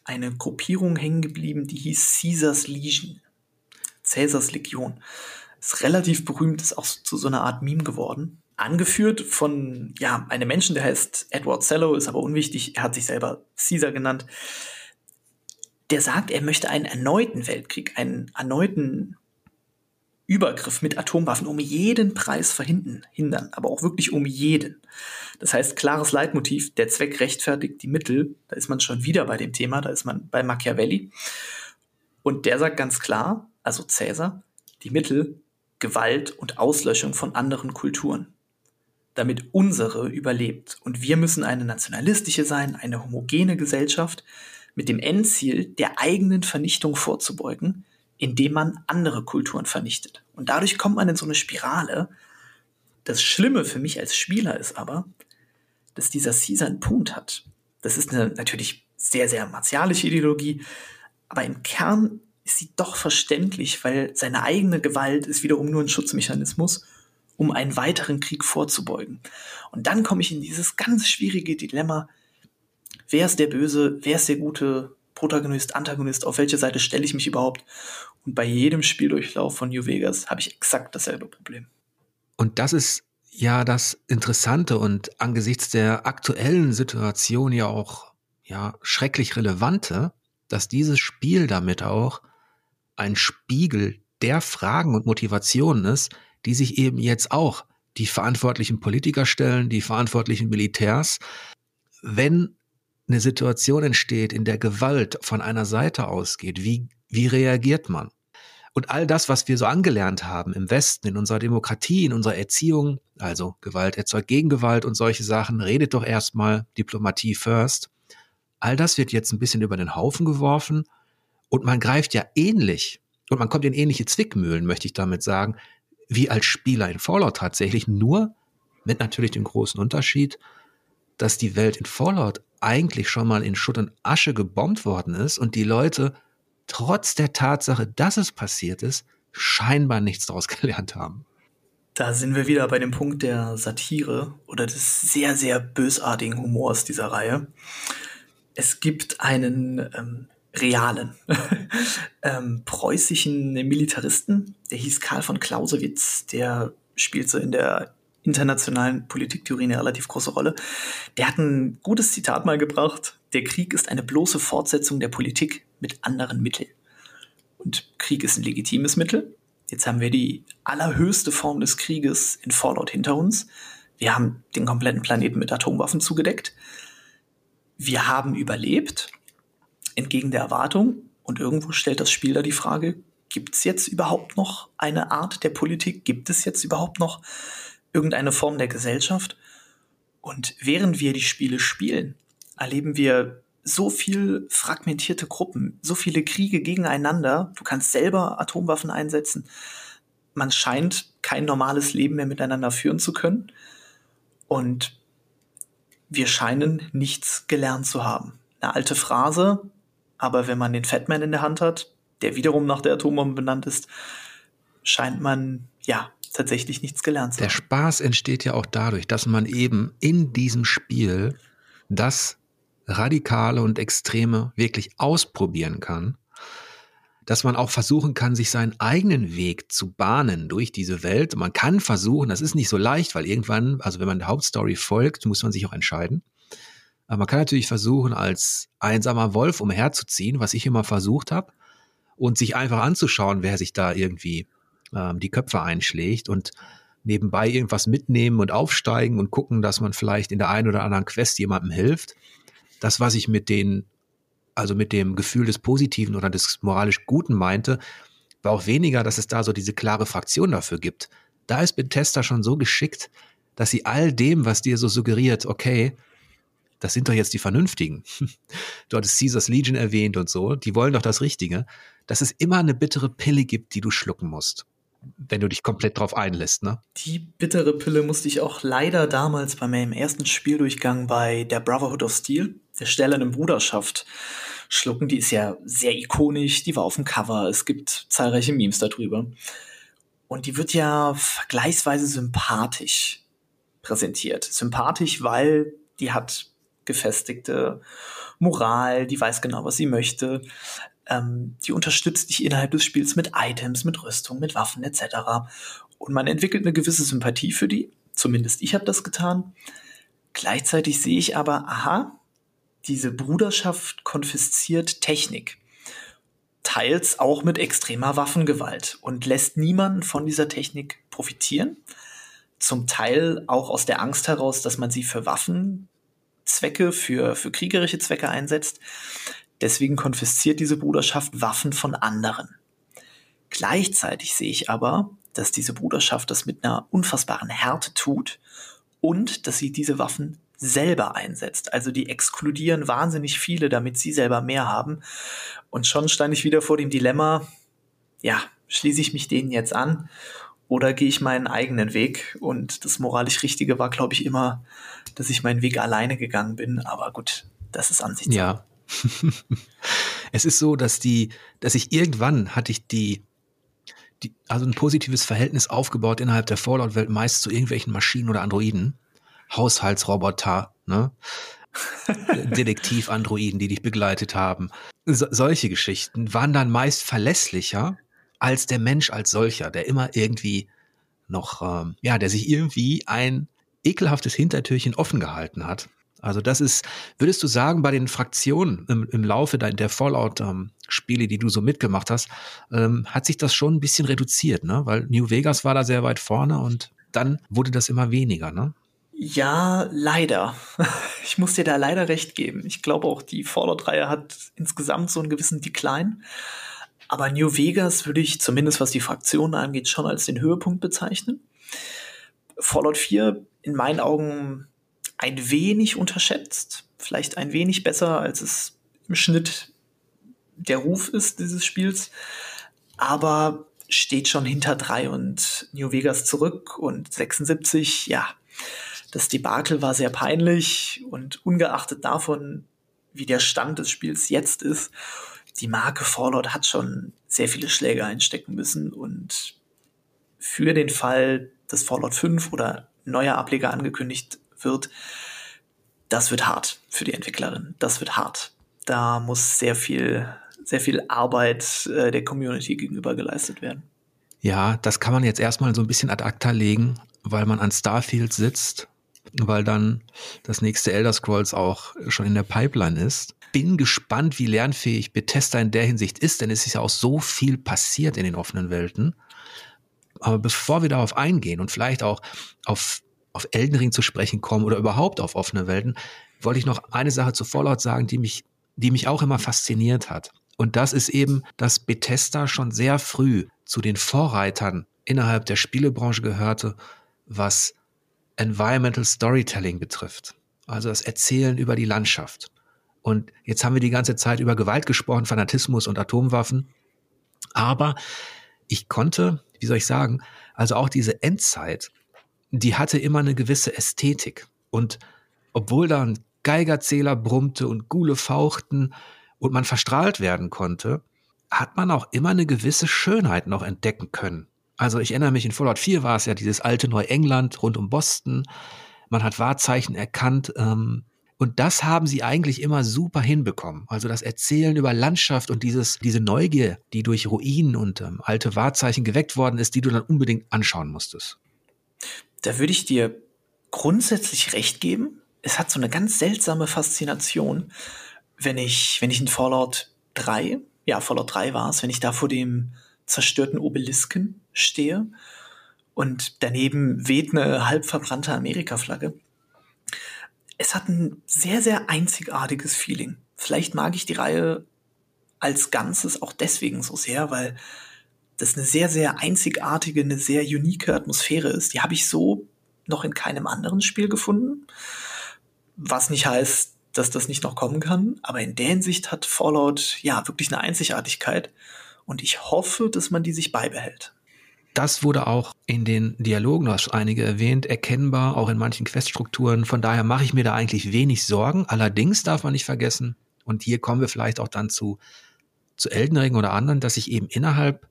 eine Gruppierung hängen geblieben, die hieß Caesars Legion. Caesars Legion. Ist relativ berühmt, ist auch zu so einer Art Meme geworden. Angeführt von, ja, einem Menschen, der heißt Edward Sellow, ist aber unwichtig, er hat sich selber Caesar genannt. Der sagt, er möchte einen erneuten Weltkrieg, einen erneuten Übergriff mit Atomwaffen um jeden Preis verhindern, hindern, aber auch wirklich um jeden. Das heißt, klares Leitmotiv, der Zweck rechtfertigt die Mittel, da ist man schon wieder bei dem Thema, da ist man bei Machiavelli. Und der sagt ganz klar, also Cäsar, die Mittel Gewalt und Auslöschung von anderen Kulturen, damit unsere überlebt. Und wir müssen eine nationalistische sein, eine homogene Gesellschaft mit dem Endziel der eigenen Vernichtung vorzubeugen, indem man andere Kulturen vernichtet. Und dadurch kommt man in so eine Spirale. Das Schlimme für mich als Spieler ist aber, dass dieser Caesar einen Punkt hat. Das ist eine natürlich sehr, sehr martialische Ideologie, aber im Kern ist sie doch verständlich, weil seine eigene Gewalt ist wiederum nur ein Schutzmechanismus, um einen weiteren Krieg vorzubeugen. Und dann komme ich in dieses ganz schwierige Dilemma, wer ist der Böse, wer ist der Gute, Protagonist, Antagonist, auf welche Seite stelle ich mich überhaupt? Und bei jedem Spieldurchlauf von New Vegas habe ich exakt dasselbe Problem. Und das ist ja das Interessante und angesichts der aktuellen Situation ja auch ja schrecklich relevante, dass dieses Spiel damit auch ein Spiegel der Fragen und Motivationen ist, die sich eben jetzt auch die verantwortlichen Politiker stellen, die verantwortlichen Militärs. Wenn eine Situation entsteht, in der Gewalt von einer Seite ausgeht, wie, wie reagiert man? Und all das, was wir so angelernt haben im Westen, in unserer Demokratie, in unserer Erziehung, also Gewalt erzeugt Gegengewalt und solche Sachen, redet doch erstmal Diplomatie first. All das wird jetzt ein bisschen über den Haufen geworfen und man greift ja ähnlich und man kommt in ähnliche Zwickmühlen, möchte ich damit sagen, wie als Spieler in Fallout tatsächlich, nur mit natürlich dem großen Unterschied, dass die Welt in Fallout eigentlich schon mal in Schutt und Asche gebombt worden ist und die Leute trotz der Tatsache, dass es passiert ist, scheinbar nichts daraus gelernt haben. Da sind wir wieder bei dem Punkt der Satire oder des sehr, sehr bösartigen Humors dieser Reihe. Es gibt einen ähm, realen ähm, preußischen Militaristen, der hieß Karl von Clausewitz, der spielt so in der internationalen Politiktheorie eine relativ große Rolle. Der hat ein gutes Zitat mal gebracht. Der Krieg ist eine bloße Fortsetzung der Politik mit anderen Mitteln. Und Krieg ist ein legitimes Mittel. Jetzt haben wir die allerhöchste Form des Krieges in Fallout hinter uns. Wir haben den kompletten Planeten mit Atomwaffen zugedeckt. Wir haben überlebt, entgegen der Erwartung. Und irgendwo stellt das Spiel da die Frage, gibt es jetzt überhaupt noch eine Art der Politik? Gibt es jetzt überhaupt noch irgendeine Form der Gesellschaft? Und während wir die Spiele spielen, erleben wir so viel fragmentierte Gruppen, so viele Kriege gegeneinander. Du kannst selber Atomwaffen einsetzen. Man scheint kein normales Leben mehr miteinander führen zu können. Und wir scheinen nichts gelernt zu haben. Eine alte Phrase, aber wenn man den Fatman in der Hand hat, der wiederum nach der Atombombe benannt ist, scheint man, ja, tatsächlich nichts gelernt zu haben. Der Spaß entsteht ja auch dadurch, dass man eben in diesem Spiel das Radikale und Extreme wirklich ausprobieren kann, dass man auch versuchen kann, sich seinen eigenen Weg zu bahnen durch diese Welt. Man kann versuchen, das ist nicht so leicht, weil irgendwann, also wenn man der Hauptstory folgt, muss man sich auch entscheiden. Aber man kann natürlich versuchen, als einsamer Wolf umherzuziehen, was ich immer versucht habe, und sich einfach anzuschauen, wer sich da irgendwie ähm, die Köpfe einschlägt und nebenbei irgendwas mitnehmen und aufsteigen und gucken, dass man vielleicht in der einen oder anderen Quest jemandem hilft das, was ich mit den, also mit dem Gefühl des Positiven oder des moralisch Guten meinte, war auch weniger, dass es da so diese klare Fraktion dafür gibt. Da ist Bethesda schon so geschickt, dass sie all dem, was dir so suggeriert, okay, das sind doch jetzt die Vernünftigen. Du hattest Caesars Legion erwähnt und so, die wollen doch das Richtige, dass es immer eine bittere Pille gibt, die du schlucken musst wenn du dich komplett drauf einlässt, ne? Die bittere Pille musste ich auch leider damals bei meinem ersten Spieldurchgang bei der Brotherhood of Steel, der stellenden Bruderschaft, schlucken. Die ist ja sehr ikonisch, die war auf dem Cover, es gibt zahlreiche Memes darüber. Und die wird ja vergleichsweise sympathisch präsentiert. Sympathisch, weil die hat gefestigte Moral, die weiß genau, was sie möchte. Ähm, die unterstützt dich innerhalb des Spiels mit Items, mit Rüstung, mit Waffen etc. Und man entwickelt eine gewisse Sympathie für die. Zumindest ich habe das getan. Gleichzeitig sehe ich aber, aha, diese Bruderschaft konfisziert Technik. Teils auch mit extremer Waffengewalt und lässt niemanden von dieser Technik profitieren. Zum Teil auch aus der Angst heraus, dass man sie für Waffenzwecke, für, für kriegerische Zwecke einsetzt. Deswegen konfisziert diese Bruderschaft Waffen von anderen. Gleichzeitig sehe ich aber, dass diese Bruderschaft das mit einer unfassbaren Härte tut und dass sie diese Waffen selber einsetzt. Also die exkludieren wahnsinnig viele, damit sie selber mehr haben. Und schon stand ich wieder vor dem Dilemma, ja, schließe ich mich denen jetzt an oder gehe ich meinen eigenen Weg? Und das moralisch Richtige war, glaube ich, immer, dass ich meinen Weg alleine gegangen bin. Aber gut, das ist Ansichtssache. Ja, es ist so, dass die, dass ich irgendwann hatte ich die, die, also ein positives Verhältnis aufgebaut innerhalb der Fallout-Welt meist zu irgendwelchen Maschinen oder Androiden, Haushaltsroboter, ne? Detektiv-Androiden, die dich begleitet haben. So, solche Geschichten waren dann meist verlässlicher als der Mensch als solcher, der immer irgendwie noch, ähm, ja, der sich irgendwie ein ekelhaftes Hintertürchen offen gehalten hat. Also das ist, würdest du sagen, bei den Fraktionen im, im Laufe der, der Fallout-Spiele, ähm, die du so mitgemacht hast, ähm, hat sich das schon ein bisschen reduziert, ne? Weil New Vegas war da sehr weit vorne und dann wurde das immer weniger, ne? Ja, leider. Ich muss dir da leider recht geben. Ich glaube auch, die Fallout-Reihe hat insgesamt so einen gewissen Decline. Aber New Vegas würde ich zumindest was die Fraktionen angeht schon als den Höhepunkt bezeichnen. Fallout 4 in meinen Augen ein wenig unterschätzt, vielleicht ein wenig besser, als es im Schnitt der Ruf ist dieses Spiels, aber steht schon hinter drei und New Vegas zurück und 76, ja, das Debakel war sehr peinlich und ungeachtet davon, wie der Stand des Spiels jetzt ist, die Marke Fallout hat schon sehr viele Schläge einstecken müssen und für den Fall, dass Fallout 5 oder neuer Ableger angekündigt wird, das wird hart für die Entwicklerin. Das wird hart. Da muss sehr viel, sehr viel Arbeit äh, der Community gegenüber geleistet werden. Ja, das kann man jetzt erstmal so ein bisschen ad acta legen, weil man an Starfield sitzt, weil dann das nächste Elder Scrolls auch schon in der Pipeline ist. Bin gespannt, wie lernfähig Bethesda in der Hinsicht ist, denn es ist ja auch so viel passiert in den offenen Welten. Aber bevor wir darauf eingehen und vielleicht auch auf, auf Elden Ring zu sprechen kommen oder überhaupt auf offene Welten, wollte ich noch eine Sache zu Fallout sagen, die mich, die mich auch immer fasziniert hat. Und das ist eben, dass Bethesda schon sehr früh zu den Vorreitern innerhalb der Spielebranche gehörte, was Environmental Storytelling betrifft. Also das Erzählen über die Landschaft. Und jetzt haben wir die ganze Zeit über Gewalt gesprochen, Fanatismus und Atomwaffen. Aber ich konnte, wie soll ich sagen, also auch diese Endzeit, die hatte immer eine gewisse Ästhetik. Und obwohl da ein Geigerzähler brummte und Gule fauchten und man verstrahlt werden konnte, hat man auch immer eine gewisse Schönheit noch entdecken können. Also ich erinnere mich, in Fallout 4 war es ja dieses alte Neuengland rund um Boston. Man hat Wahrzeichen erkannt. Ähm, und das haben sie eigentlich immer super hinbekommen. Also das Erzählen über Landschaft und dieses, diese Neugier, die durch Ruinen und ähm, alte Wahrzeichen geweckt worden ist, die du dann unbedingt anschauen musstest. Da würde ich dir grundsätzlich recht geben. Es hat so eine ganz seltsame Faszination, wenn ich, wenn ich in Fallout 3 ja, Fallout 3 war es, wenn ich da vor dem zerstörten Obelisken stehe und daneben weht eine halb verbrannte Amerika-Flagge. Es hat ein sehr, sehr einzigartiges Feeling. Vielleicht mag ich die Reihe als Ganzes auch deswegen so sehr, weil das eine sehr, sehr einzigartige, eine sehr unique Atmosphäre ist. Die habe ich so noch in keinem anderen Spiel gefunden. Was nicht heißt, dass das nicht noch kommen kann. Aber in der Hinsicht hat Fallout ja wirklich eine Einzigartigkeit. Und ich hoffe, dass man die sich beibehält. Das wurde auch in den Dialogen, du hast einige erwähnt, erkennbar, auch in manchen Queststrukturen. Von daher mache ich mir da eigentlich wenig Sorgen. Allerdings darf man nicht vergessen, und hier kommen wir vielleicht auch dann zu, zu Elden Ring oder anderen, dass sich eben innerhalb,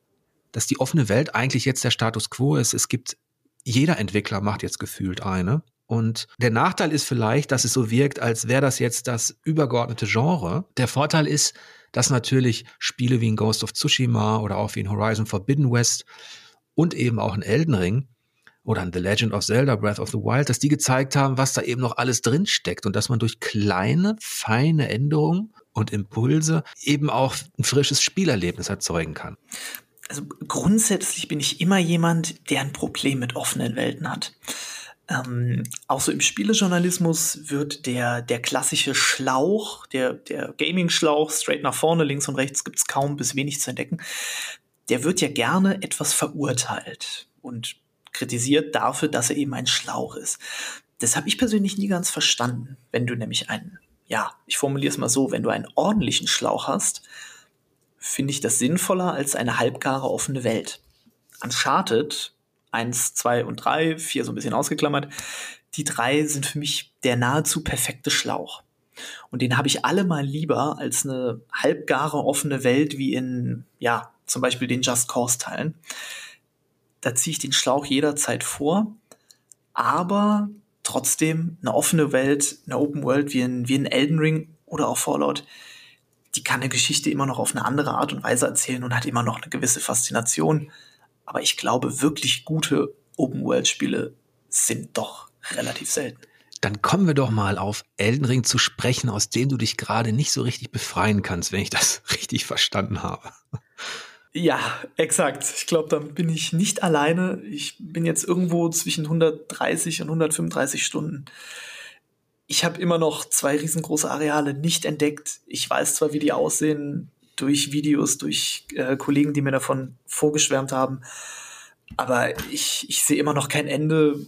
dass die offene Welt eigentlich jetzt der Status quo ist. Es gibt, jeder Entwickler macht jetzt gefühlt eine. Und der Nachteil ist vielleicht, dass es so wirkt, als wäre das jetzt das übergeordnete Genre. Der Vorteil ist, dass natürlich Spiele wie ein Ghost of Tsushima oder auch wie ein Horizon Forbidden West und eben auch ein Elden Ring oder ein The Legend of Zelda Breath of the Wild, dass die gezeigt haben, was da eben noch alles drin steckt und dass man durch kleine, feine Änderungen und Impulse eben auch ein frisches Spielerlebnis erzeugen kann. Also grundsätzlich bin ich immer jemand, der ein Problem mit offenen Welten hat. Ähm, auch so im Spielejournalismus wird der, der klassische Schlauch, der, der Gaming-Schlauch, straight nach vorne, links und rechts gibt's kaum bis wenig zu entdecken, der wird ja gerne etwas verurteilt und kritisiert dafür, dass er eben ein Schlauch ist. Das habe ich persönlich nie ganz verstanden. Wenn du nämlich einen, ja, ich formuliere es mal so, wenn du einen ordentlichen Schlauch hast, finde ich das sinnvoller als eine halbgare offene Welt. Uncharted eins, zwei und drei, vier so ein bisschen ausgeklammert. Die drei sind für mich der nahezu perfekte Schlauch. Und den habe ich alle mal lieber als eine halbgare offene Welt wie in, ja, zum Beispiel den Just Cause Teilen. Da ziehe ich den Schlauch jederzeit vor, aber trotzdem eine offene Welt, eine Open World wie in, wie in Elden Ring oder auch Fallout, die kann eine Geschichte immer noch auf eine andere Art und Weise erzählen und hat immer noch eine gewisse Faszination. Aber ich glaube, wirklich gute Open-World-Spiele sind doch relativ selten. Dann kommen wir doch mal auf Elden Ring zu sprechen, aus dem du dich gerade nicht so richtig befreien kannst, wenn ich das richtig verstanden habe. Ja, exakt. Ich glaube, dann bin ich nicht alleine. Ich bin jetzt irgendwo zwischen 130 und 135 Stunden. Ich habe immer noch zwei riesengroße Areale nicht entdeckt. Ich weiß zwar, wie die aussehen, durch Videos, durch äh, Kollegen, die mir davon vorgeschwärmt haben. Aber ich, ich sehe immer noch kein Ende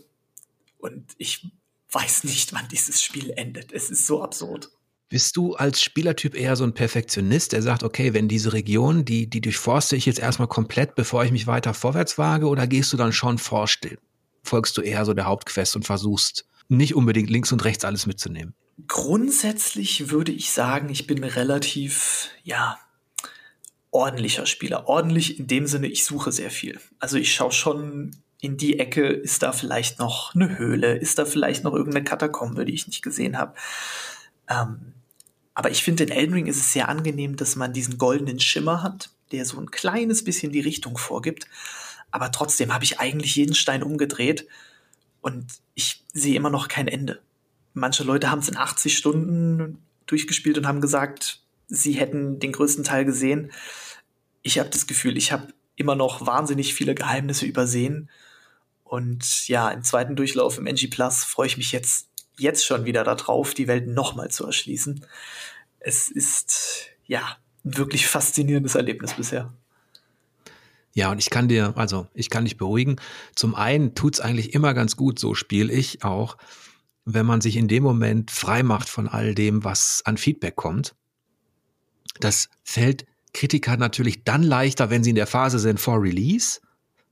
und ich weiß nicht, wann dieses Spiel endet. Es ist so absurd. Bist du als Spielertyp eher so ein Perfektionist, der sagt, okay, wenn diese Region, die, die durchforste ich jetzt erstmal komplett, bevor ich mich weiter vorwärts wage, oder gehst du dann schon vorstill? Folgst du eher so der Hauptquest und versuchst nicht unbedingt links und rechts alles mitzunehmen? Grundsätzlich würde ich sagen, ich bin relativ, ja, ordentlicher Spieler. Ordentlich in dem Sinne, ich suche sehr viel. Also ich schaue schon in die Ecke, ist da vielleicht noch eine Höhle, ist da vielleicht noch irgendeine Katakombe, die ich nicht gesehen habe. Ähm, aber ich finde, in Elden Ring ist es sehr angenehm, dass man diesen goldenen Schimmer hat, der so ein kleines bisschen die Richtung vorgibt. aber trotzdem habe ich eigentlich jeden Stein umgedreht und ich sehe immer noch kein Ende. Manche Leute haben es in 80 Stunden durchgespielt und haben gesagt, sie hätten den größten Teil gesehen. Ich habe das Gefühl, ich habe immer noch wahnsinnig viele Geheimnisse übersehen. Und ja, im zweiten Durchlauf im NG Plus freue ich mich jetzt, jetzt schon wieder darauf, die Welt nochmal zu erschließen. Es ist, ja, ein wirklich faszinierendes Erlebnis bisher. Ja, und ich kann dir, also ich kann dich beruhigen. Zum einen tut's eigentlich immer ganz gut, so spiele ich auch, wenn man sich in dem Moment frei macht von all dem, was an Feedback kommt. Das fällt Kritikern natürlich dann leichter, wenn sie in der Phase sind vor Release,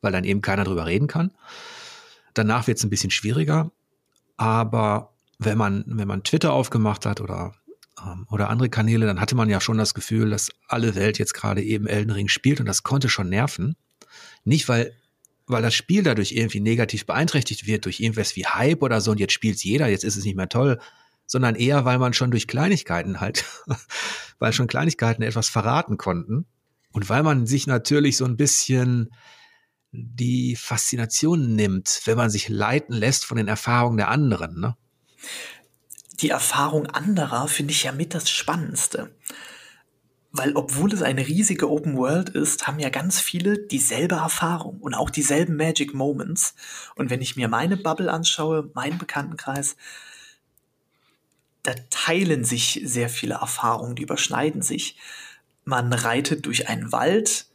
weil dann eben keiner drüber reden kann. Danach wird's ein bisschen schwieriger. Aber wenn man, wenn man Twitter aufgemacht hat oder oder andere Kanäle, dann hatte man ja schon das Gefühl, dass alle Welt jetzt gerade eben Elden Ring spielt und das konnte schon nerven. Nicht, weil, weil das Spiel dadurch irgendwie negativ beeinträchtigt wird durch irgendwas wie Hype oder so und jetzt spielt jeder, jetzt ist es nicht mehr toll, sondern eher, weil man schon durch Kleinigkeiten halt, weil schon Kleinigkeiten etwas verraten konnten und weil man sich natürlich so ein bisschen die Faszination nimmt, wenn man sich leiten lässt von den Erfahrungen der anderen. Ne? Die Erfahrung anderer finde ich ja mit das Spannendste. Weil obwohl es eine riesige Open World ist, haben ja ganz viele dieselbe Erfahrung und auch dieselben Magic Moments. Und wenn ich mir meine Bubble anschaue, meinen Bekanntenkreis, da teilen sich sehr viele Erfahrungen, die überschneiden sich. Man reitet durch einen Wald,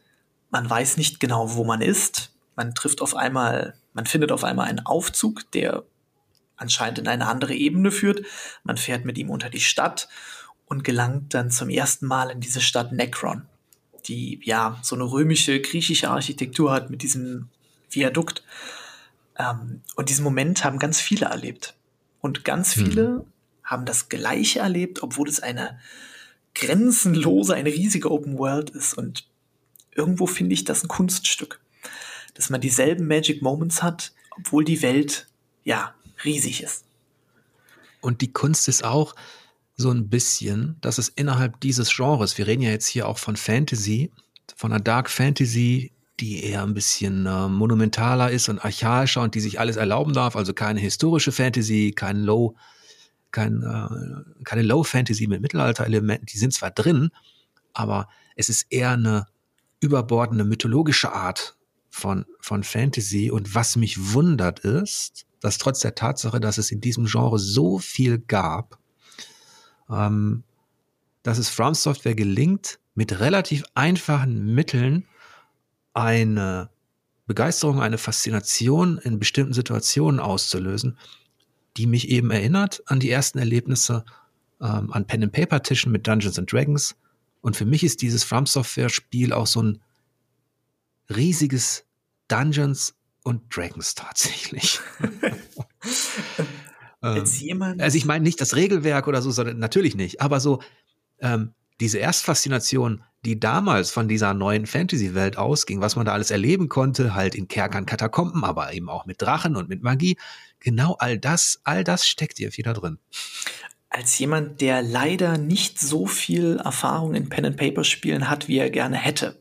man weiß nicht genau, wo man ist, man trifft auf einmal, man findet auf einmal einen Aufzug, der anscheinend in eine andere Ebene führt. Man fährt mit ihm unter die Stadt und gelangt dann zum ersten Mal in diese Stadt Necron, die ja so eine römische, griechische Architektur hat mit diesem Viadukt. Ähm, und diesen Moment haben ganz viele erlebt. Und ganz hm. viele hm. haben das Gleiche erlebt, obwohl es eine grenzenlose, eine riesige Open World ist. Und irgendwo finde ich das ein Kunststück, dass man dieselben Magic Moments hat, obwohl die Welt ja riesig ist. Und die Kunst ist auch so ein bisschen, dass es innerhalb dieses Genres, wir reden ja jetzt hier auch von Fantasy, von einer Dark Fantasy, die eher ein bisschen äh, monumentaler ist und archaischer und die sich alles erlauben darf, also keine historische Fantasy, kein Low, kein, äh, keine Low Fantasy mit Mittelalter-Elementen, die sind zwar drin, aber es ist eher eine überbordende mythologische Art von, von Fantasy und was mich wundert ist, dass trotz der Tatsache, dass es in diesem Genre so viel gab, ähm, dass es From Software gelingt, mit relativ einfachen Mitteln eine Begeisterung, eine Faszination in bestimmten Situationen auszulösen, die mich eben erinnert an die ersten Erlebnisse ähm, an Pen and Paper Tischen mit Dungeons and Dragons. Und für mich ist dieses From Software Spiel auch so ein riesiges Dungeons und Dragons tatsächlich. Als ähm, jemand. Also ich meine nicht das Regelwerk oder so, sondern natürlich nicht. Aber so ähm, diese Erstfaszination, die damals von dieser neuen Fantasy-Welt ausging, was man da alles erleben konnte, halt in Kerkern, Katakomben, aber eben auch mit Drachen und mit Magie. Genau all das, all das steckt hier wieder drin. Als jemand, der leider nicht so viel Erfahrung in Pen and Paper Spielen hat, wie er gerne hätte,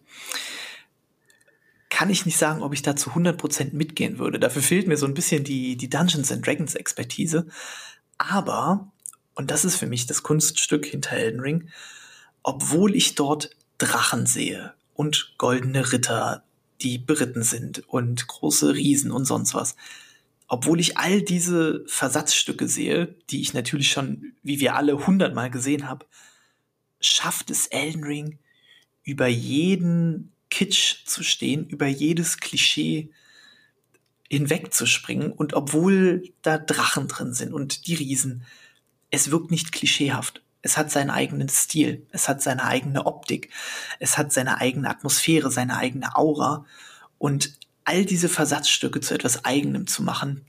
kann ich nicht sagen, ob ich da zu 100% mitgehen würde. Dafür fehlt mir so ein bisschen die, die Dungeons and Dragons Expertise. Aber, und das ist für mich das Kunststück hinter Elden Ring, obwohl ich dort Drachen sehe und goldene Ritter, die beritten sind und große Riesen und sonst was, obwohl ich all diese Versatzstücke sehe, die ich natürlich schon, wie wir alle, hundertmal gesehen habe, schafft es Elden Ring über jeden Kitsch zu stehen, über jedes Klischee hinwegzuspringen. Und obwohl da Drachen drin sind und die Riesen, es wirkt nicht klischeehaft. Es hat seinen eigenen Stil, es hat seine eigene Optik, es hat seine eigene Atmosphäre, seine eigene Aura. Und all diese Versatzstücke zu etwas Eigenem zu machen,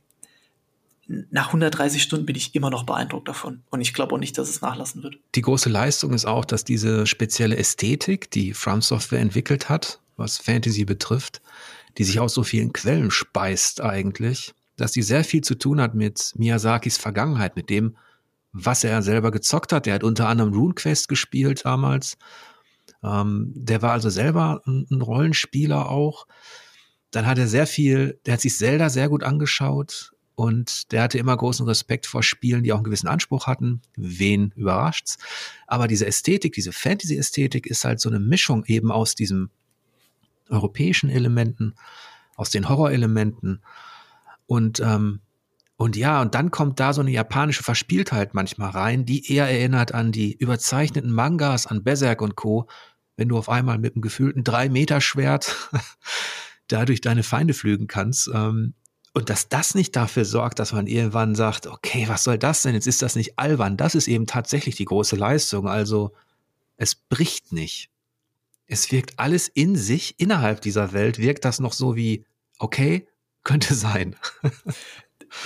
nach 130 Stunden bin ich immer noch beeindruckt davon. Und ich glaube auch nicht, dass es nachlassen wird. Die große Leistung ist auch, dass diese spezielle Ästhetik, die From Software entwickelt hat, was Fantasy betrifft, die sich aus so vielen Quellen speist eigentlich, dass die sehr viel zu tun hat mit Miyazakis Vergangenheit, mit dem, was er selber gezockt hat. Er hat unter anderem RuneQuest gespielt damals. Ähm, der war also selber ein, ein Rollenspieler auch. dann hat er sehr viel, der hat sich Zelda sehr gut angeschaut und der hatte immer großen Respekt vor Spielen, die auch einen gewissen Anspruch hatten. Wen überrascht's? Aber diese Ästhetik, diese Fantasy-Ästhetik ist halt so eine Mischung eben aus diesen europäischen Elementen, aus den Horrorelementen und ähm, und ja, und dann kommt da so eine japanische Verspieltheit manchmal rein, die eher erinnert an die überzeichneten Mangas, an Berserk und Co., wenn du auf einmal mit einem gefühlten Drei-Meter-Schwert dadurch deine Feinde flügen kannst. Ähm, und dass das nicht dafür sorgt, dass man irgendwann sagt, okay, was soll das denn? Jetzt ist das nicht albern. Das ist eben tatsächlich die große Leistung. Also es bricht nicht. Es wirkt alles in sich, innerhalb dieser Welt, wirkt das noch so wie, okay, könnte sein.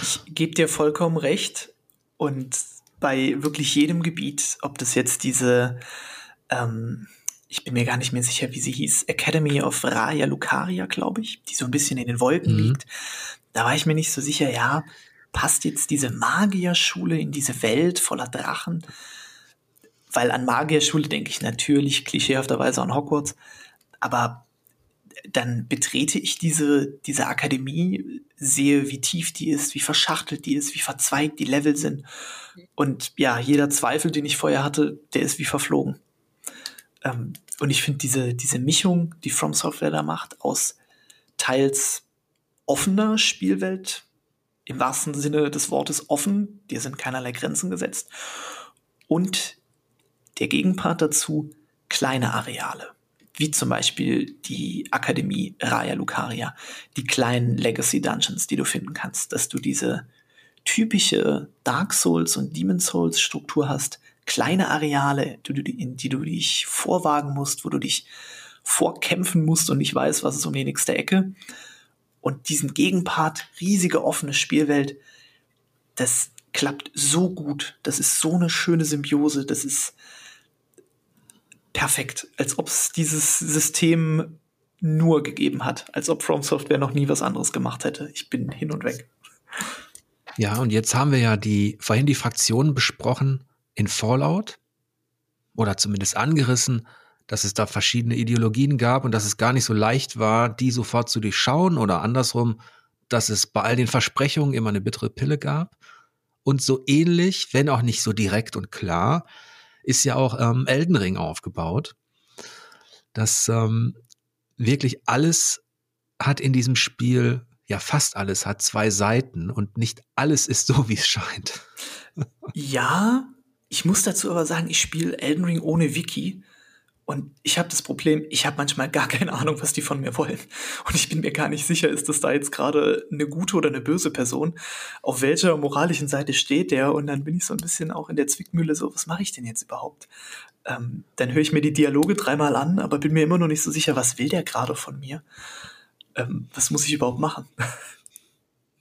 ich gebe dir vollkommen recht. Und bei wirklich jedem Gebiet, ob das jetzt diese ähm, ich bin mir gar nicht mehr sicher, wie sie hieß, Academy of Raya Lucaria, glaube ich, die so ein bisschen in den Wolken mhm. liegt. Da war ich mir nicht so sicher, ja, passt jetzt diese Magierschule in diese Welt voller Drachen? Weil an Magierschule denke ich natürlich klischeehafterweise an Hogwarts, aber dann betrete ich diese, diese Akademie, sehe, wie tief die ist, wie verschachtelt die ist, wie verzweigt die Level sind. Und ja, jeder Zweifel, den ich vorher hatte, der ist wie verflogen. Ähm, und ich finde diese, diese Mischung, die From Software da macht, aus teils offener Spielwelt, im wahrsten Sinne des Wortes offen, dir sind keinerlei Grenzen gesetzt, und der Gegenpart dazu kleine Areale, wie zum Beispiel die Akademie Raya Lucaria, die kleinen Legacy Dungeons, die du finden kannst, dass du diese typische Dark Souls und Demon Souls Struktur hast, kleine Areale, in die du dich vorwagen musst, wo du dich vorkämpfen musst und nicht weißt, was ist um die nächste Ecke. Und diesen Gegenpart, riesige offene Spielwelt, das klappt so gut. Das ist so eine schöne Symbiose. Das ist perfekt. Als ob es dieses System nur gegeben hat. Als ob From Software noch nie was anderes gemacht hätte. Ich bin hin und weg. Ja, und jetzt haben wir ja die, vorhin die Fraktionen besprochen in Fallout oder zumindest angerissen, dass es da verschiedene Ideologien gab und dass es gar nicht so leicht war, die sofort zu durchschauen oder andersrum, dass es bei all den Versprechungen immer eine bittere Pille gab. Und so ähnlich, wenn auch nicht so direkt und klar, ist ja auch ähm, Elden Ring aufgebaut. dass ähm, wirklich alles hat in diesem Spiel, ja fast alles hat zwei Seiten und nicht alles ist so, wie es scheint. Ja, ich muss dazu aber sagen, ich spiele Elden Ring ohne Wiki. Und ich habe das Problem, ich habe manchmal gar keine Ahnung, was die von mir wollen. Und ich bin mir gar nicht sicher, ist das da jetzt gerade eine gute oder eine böse Person? Auf welcher moralischen Seite steht der? Und dann bin ich so ein bisschen auch in der Zwickmühle so, was mache ich denn jetzt überhaupt? Ähm, dann höre ich mir die Dialoge dreimal an, aber bin mir immer noch nicht so sicher, was will der gerade von mir? Ähm, was muss ich überhaupt machen?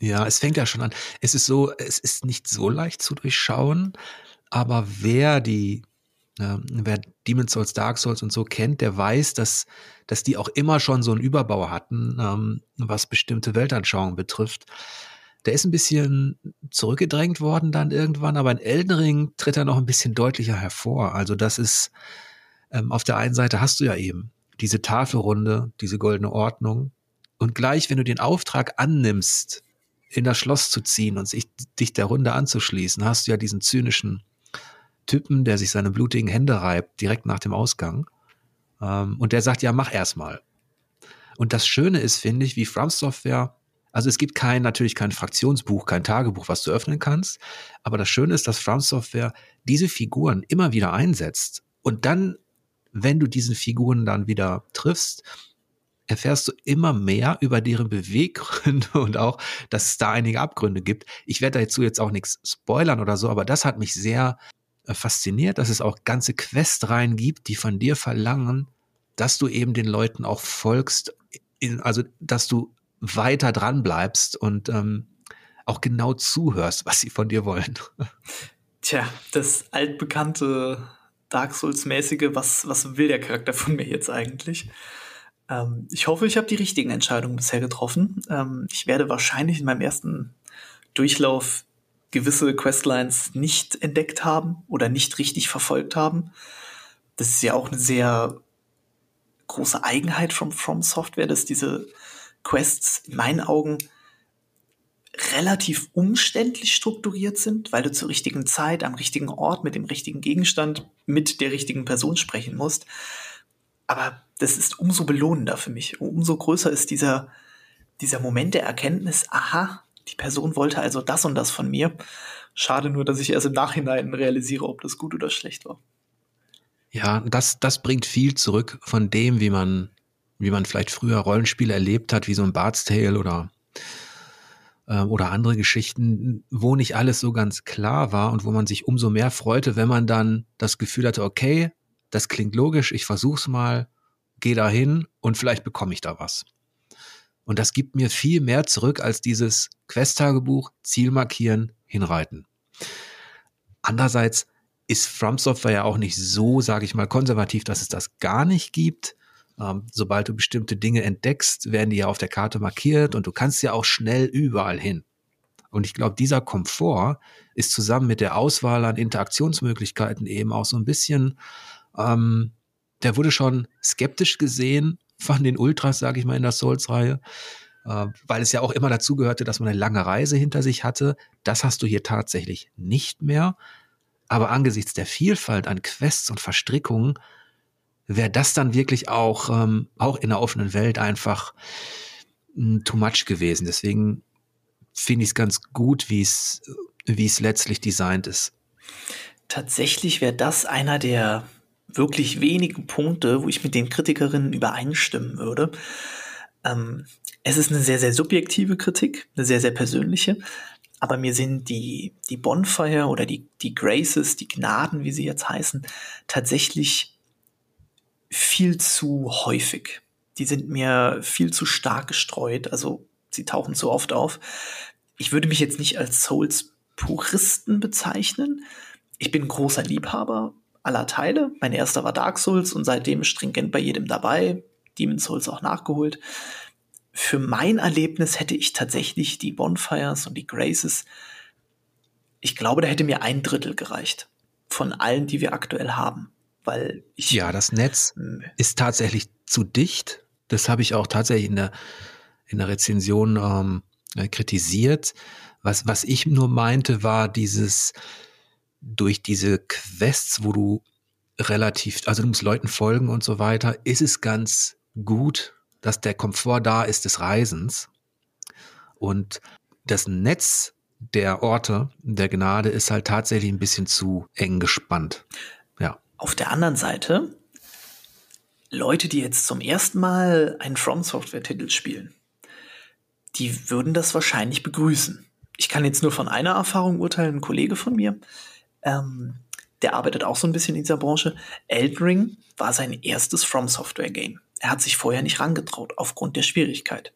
Ja, es fängt ja schon an. Es ist so, es ist nicht so leicht zu durchschauen. Aber wer die, wer Demon's Souls, Dark Souls und so kennt, der weiß, dass, dass die auch immer schon so einen Überbau hatten, ähm, was bestimmte Weltanschauungen betrifft. Der ist ein bisschen zurückgedrängt worden dann irgendwann, aber in Elden Ring tritt er noch ein bisschen deutlicher hervor. Also das ist, ähm, auf der einen Seite hast du ja eben diese Tafelrunde, diese goldene Ordnung. Und gleich, wenn du den Auftrag annimmst, in das Schloss zu ziehen und sich, dich der Runde anzuschließen, hast du ja diesen zynischen Typen, der sich seine blutigen Hände reibt, direkt nach dem Ausgang. Ähm, und der sagt, ja, mach erstmal. Und das Schöne ist, finde ich, wie From Software, also es gibt kein, natürlich kein Fraktionsbuch, kein Tagebuch, was du öffnen kannst. Aber das Schöne ist, dass From Software diese Figuren immer wieder einsetzt. Und dann, wenn du diesen Figuren dann wieder triffst, erfährst du immer mehr über deren Beweggründe und auch, dass es da einige Abgründe gibt. Ich werde dazu jetzt auch nichts spoilern oder so, aber das hat mich sehr fasziniert, dass es auch ganze Questreihen gibt, die von dir verlangen, dass du eben den Leuten auch folgst, in, also dass du weiter dran bleibst und ähm, auch genau zuhörst, was sie von dir wollen. Tja, das altbekannte Dark Souls-mäßige, was, was will der Charakter von mir jetzt eigentlich? Ähm, ich hoffe, ich habe die richtigen Entscheidungen bisher getroffen. Ähm, ich werde wahrscheinlich in meinem ersten Durchlauf gewisse Questlines nicht entdeckt haben oder nicht richtig verfolgt haben. Das ist ja auch eine sehr große Eigenheit von From Software, dass diese Quests in meinen Augen relativ umständlich strukturiert sind, weil du zur richtigen Zeit, am richtigen Ort, mit dem richtigen Gegenstand, mit der richtigen Person sprechen musst. Aber das ist umso belohnender für mich. Umso größer ist dieser, dieser Moment der Erkenntnis, aha, die Person wollte also das und das von mir. Schade nur, dass ich erst im Nachhinein realisiere, ob das gut oder schlecht war. Ja, das, das bringt viel zurück von dem, wie man, wie man vielleicht früher Rollenspiele erlebt hat, wie so ein Bard's Tale oder äh, oder andere Geschichten, wo nicht alles so ganz klar war und wo man sich umso mehr freute, wenn man dann das Gefühl hatte, okay, das klingt logisch, ich versuch's mal, gehe da hin und vielleicht bekomme ich da was. Und das gibt mir viel mehr zurück als dieses Quest-Tagebuch, Ziel markieren, hinreiten. Andererseits ist From Software ja auch nicht so, sage ich mal, konservativ, dass es das gar nicht gibt. Ähm, sobald du bestimmte Dinge entdeckst, werden die ja auf der Karte markiert und du kannst ja auch schnell überall hin. Und ich glaube, dieser Komfort ist zusammen mit der Auswahl an Interaktionsmöglichkeiten eben auch so ein bisschen, ähm, der wurde schon skeptisch gesehen von den Ultras, sage ich mal, in der Souls-Reihe, äh, weil es ja auch immer dazu gehörte, dass man eine lange Reise hinter sich hatte. Das hast du hier tatsächlich nicht mehr. Aber angesichts der Vielfalt an Quests und Verstrickungen wäre das dann wirklich auch, ähm, auch in der offenen Welt einfach hm, too much gewesen. Deswegen finde ich es ganz gut, wie es letztlich designt ist. Tatsächlich wäre das einer der wirklich wenigen Punkte, wo ich mit den Kritikerinnen übereinstimmen würde. Ähm, es ist eine sehr, sehr subjektive Kritik, eine sehr, sehr persönliche. Aber mir sind die, die Bonfire oder die, die Graces, die Gnaden, wie sie jetzt heißen, tatsächlich viel zu häufig. Die sind mir viel zu stark gestreut, also sie tauchen zu oft auf. Ich würde mich jetzt nicht als Souls-Puristen bezeichnen. Ich bin großer Liebhaber aller Teile. Mein erster war Dark Souls und seitdem stringent bei jedem dabei. Demon Souls auch nachgeholt. Für mein Erlebnis hätte ich tatsächlich die Bonfires und die Graces. Ich glaube, da hätte mir ein Drittel gereicht von allen, die wir aktuell haben weil ich. Ja, das Netz ist tatsächlich zu dicht. Das habe ich auch tatsächlich in der, in der Rezension ähm, äh, kritisiert. Was, was ich nur meinte, war dieses, durch diese Quests, wo du relativ, also du musst Leuten folgen und so weiter, ist es ganz gut, dass der Komfort da ist des Reisens. Und das Netz der Orte der Gnade ist halt tatsächlich ein bisschen zu eng gespannt. Auf der anderen Seite, Leute, die jetzt zum ersten Mal einen From Software-Titel spielen, die würden das wahrscheinlich begrüßen. Ich kann jetzt nur von einer Erfahrung urteilen, ein Kollege von mir, ähm, der arbeitet auch so ein bisschen in dieser Branche. Elden Ring war sein erstes From Software Game. Er hat sich vorher nicht rangetraut aufgrund der Schwierigkeit.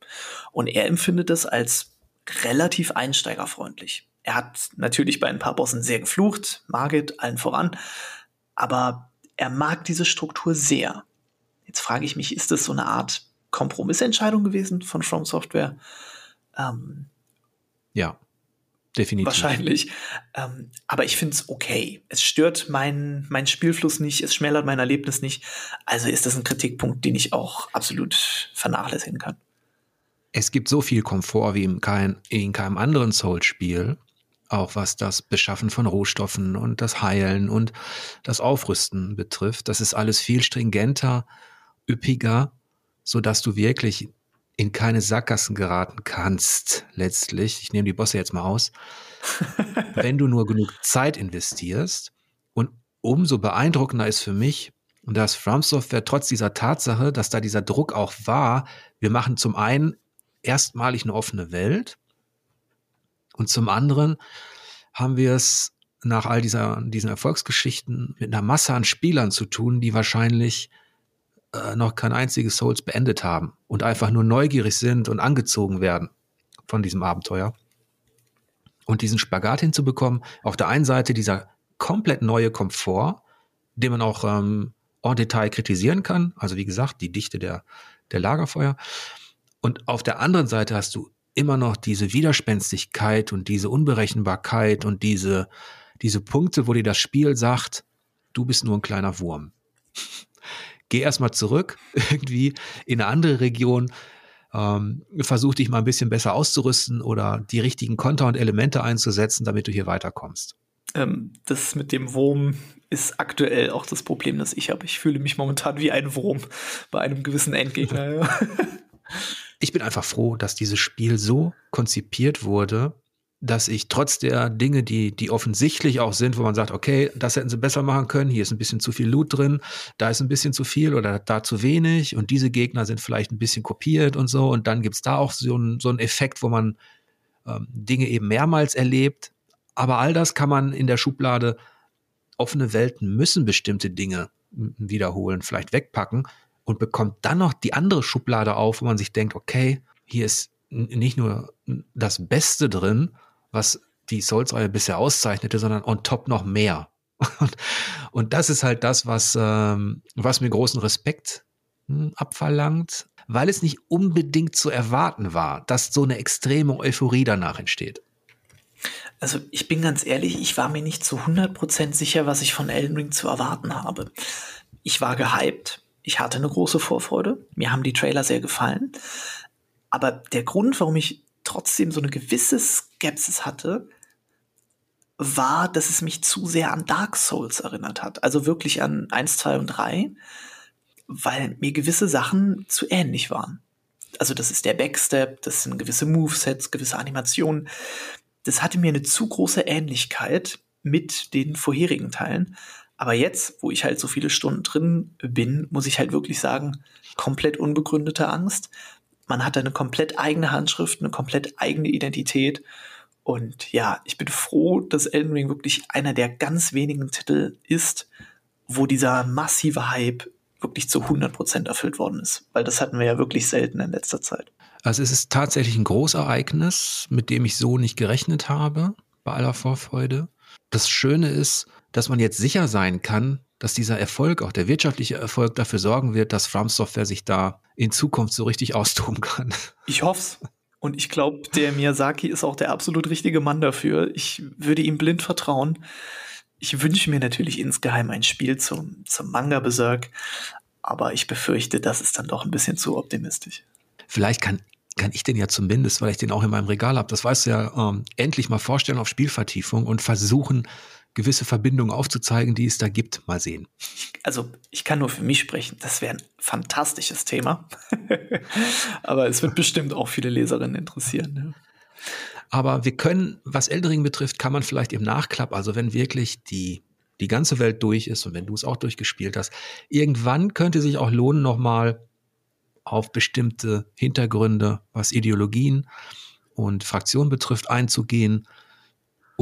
Und er empfindet es als relativ einsteigerfreundlich. Er hat natürlich bei ein paar Bossen sehr geflucht, Margit allen voran, aber er mag diese Struktur sehr. Jetzt frage ich mich, ist das so eine Art Kompromissentscheidung gewesen von From Software? Ähm, ja, definitiv. Wahrscheinlich. Ähm, aber ich finde es okay. Es stört meinen mein Spielfluss nicht, es schmälert mein Erlebnis nicht. Also ist das ein Kritikpunkt, den ich auch absolut vernachlässigen kann. Es gibt so viel Komfort wie in, kein, in keinem anderen Souls-Spiel auch was das Beschaffen von Rohstoffen und das Heilen und das Aufrüsten betrifft. Das ist alles viel stringenter, üppiger, so dass du wirklich in keine Sackgassen geraten kannst, letztlich. Ich nehme die Bosse jetzt mal aus. wenn du nur genug Zeit investierst und umso beeindruckender ist für mich, dass From Software trotz dieser Tatsache, dass da dieser Druck auch war, wir machen zum einen erstmalig eine offene Welt und zum anderen haben wir es nach all dieser, diesen Erfolgsgeschichten mit einer Masse an Spielern zu tun, die wahrscheinlich äh, noch kein einziges Souls beendet haben und einfach nur neugierig sind und angezogen werden von diesem Abenteuer. Und diesen Spagat hinzubekommen, auf der einen Seite dieser komplett neue Komfort, den man auch ähm, en Detail kritisieren kann, also wie gesagt, die Dichte der, der Lagerfeuer. Und auf der anderen Seite hast du immer noch diese Widerspenstigkeit und diese Unberechenbarkeit und diese, diese Punkte, wo dir das Spiel sagt, du bist nur ein kleiner Wurm. Geh erstmal zurück, irgendwie in eine andere Region, ähm, versuch dich mal ein bisschen besser auszurüsten oder die richtigen Konter und Elemente einzusetzen, damit du hier weiterkommst. Ähm, das mit dem Wurm ist aktuell auch das Problem, das ich habe. Ich fühle mich momentan wie ein Wurm bei einem gewissen Endgegner. ich bin einfach froh, dass dieses Spiel so konzipiert wurde, dass ich trotz der Dinge, die, die offensichtlich auch sind, wo man sagt, okay, das hätten sie besser machen können, hier ist ein bisschen zu viel Loot drin, da ist ein bisschen zu viel oder da zu wenig und diese Gegner sind vielleicht ein bisschen kopiert und so und dann gibt's da auch so einen so Effekt, wo man ähm, Dinge eben mehrmals erlebt. Aber all das kann man in der Schublade offene Welten müssen bestimmte Dinge wiederholen, vielleicht wegpacken und bekommt dann noch die andere Schublade auf, wo man sich denkt, okay, hier ist nicht nur das Beste drin, was die Souls-Reihe bisher auszeichnete, sondern on top noch mehr. Und, und das ist halt das, was, ähm, was mir großen Respekt hm, abverlangt, weil es nicht unbedingt zu erwarten war, dass so eine extreme Euphorie danach entsteht. Also ich bin ganz ehrlich, ich war mir nicht zu 100% sicher, was ich von Elden Ring zu erwarten habe. Ich war gehypt, ich hatte eine große Vorfreude, mir haben die Trailer sehr gefallen, aber der Grund, warum ich trotzdem so eine gewisse Skepsis hatte, war, dass es mich zu sehr an Dark Souls erinnert hat. Also wirklich an 1, 2 und 3, weil mir gewisse Sachen zu ähnlich waren. Also das ist der Backstep, das sind gewisse Movesets, gewisse Animationen. Das hatte mir eine zu große Ähnlichkeit mit den vorherigen Teilen. Aber jetzt, wo ich halt so viele Stunden drin bin, muss ich halt wirklich sagen, komplett unbegründete Angst, man hat eine komplett eigene Handschrift, eine komplett eigene Identität. Und ja, ich bin froh, dass Elden Ring wirklich einer der ganz wenigen Titel ist, wo dieser massive Hype wirklich zu 100% erfüllt worden ist. Weil das hatten wir ja wirklich selten in letzter Zeit. Also es ist tatsächlich ein Großereignis, mit dem ich so nicht gerechnet habe, bei aller Vorfreude. Das Schöne ist, dass man jetzt sicher sein kann, dass dieser Erfolg, auch der wirtschaftliche Erfolg, dafür sorgen wird, dass From Software sich da in Zukunft so richtig austoben kann. Ich hoff's. Und ich glaube, der Miyazaki ist auch der absolut richtige Mann dafür. Ich würde ihm blind vertrauen. Ich wünsche mir natürlich insgeheim ein Spiel zum, zum Manga Berserk, aber ich befürchte, das ist dann doch ein bisschen zu optimistisch. Vielleicht kann kann ich den ja zumindest, weil ich den auch in meinem Regal habe, das weißt du ja, ähm, endlich mal vorstellen auf Spielvertiefung und versuchen, gewisse Verbindungen aufzuzeigen, die es da gibt. Mal sehen. Also ich kann nur für mich sprechen. Das wäre ein fantastisches Thema. Aber es wird bestimmt auch viele Leserinnen interessieren. Ja. Aber wir können, was Eldering betrifft, kann man vielleicht im Nachklapp, also wenn wirklich die die ganze Welt durch ist und wenn du es auch durchgespielt hast, irgendwann könnte sich auch lohnen, nochmal auf bestimmte Hintergründe, was Ideologien und Fraktionen betrifft, einzugehen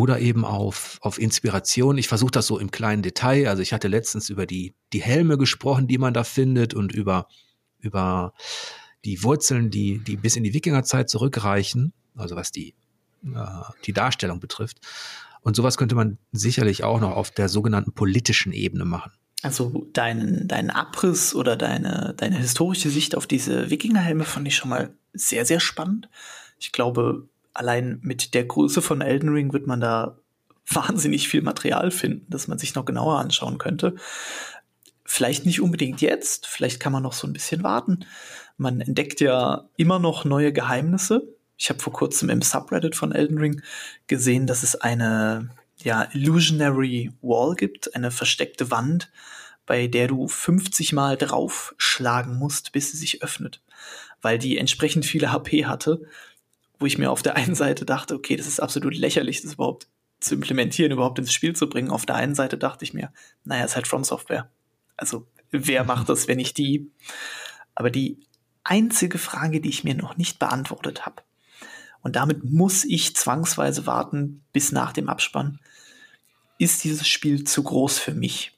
oder eben auf, auf Inspiration. Ich versuche das so im kleinen Detail. Also ich hatte letztens über die, die Helme gesprochen, die man da findet und über, über die Wurzeln, die, die bis in die Wikingerzeit zurückreichen, also was die, äh, die Darstellung betrifft. Und sowas könnte man sicherlich auch noch auf der sogenannten politischen Ebene machen. Also deinen, deinen Abriss oder deine, deine historische Sicht auf diese Wikingerhelme fand ich schon mal sehr, sehr spannend. Ich glaube, allein mit der Größe von Elden Ring wird man da wahnsinnig viel Material finden, das man sich noch genauer anschauen könnte. Vielleicht nicht unbedingt jetzt, vielleicht kann man noch so ein bisschen warten. Man entdeckt ja immer noch neue Geheimnisse. Ich habe vor kurzem im Subreddit von Elden Ring gesehen, dass es eine ja, Illusionary Wall gibt, eine versteckte Wand, bei der du 50 Mal draufschlagen musst, bis sie sich öffnet, weil die entsprechend viele HP hatte wo ich mir auf der einen Seite dachte, okay, das ist absolut lächerlich, das überhaupt zu implementieren, überhaupt ins Spiel zu bringen. Auf der einen Seite dachte ich mir, naja, ist halt From Software. Also, wer macht das, wenn nicht die? Aber die einzige Frage, die ich mir noch nicht beantwortet habe, und damit muss ich zwangsweise warten bis nach dem Abspann, ist dieses Spiel zu groß für mich?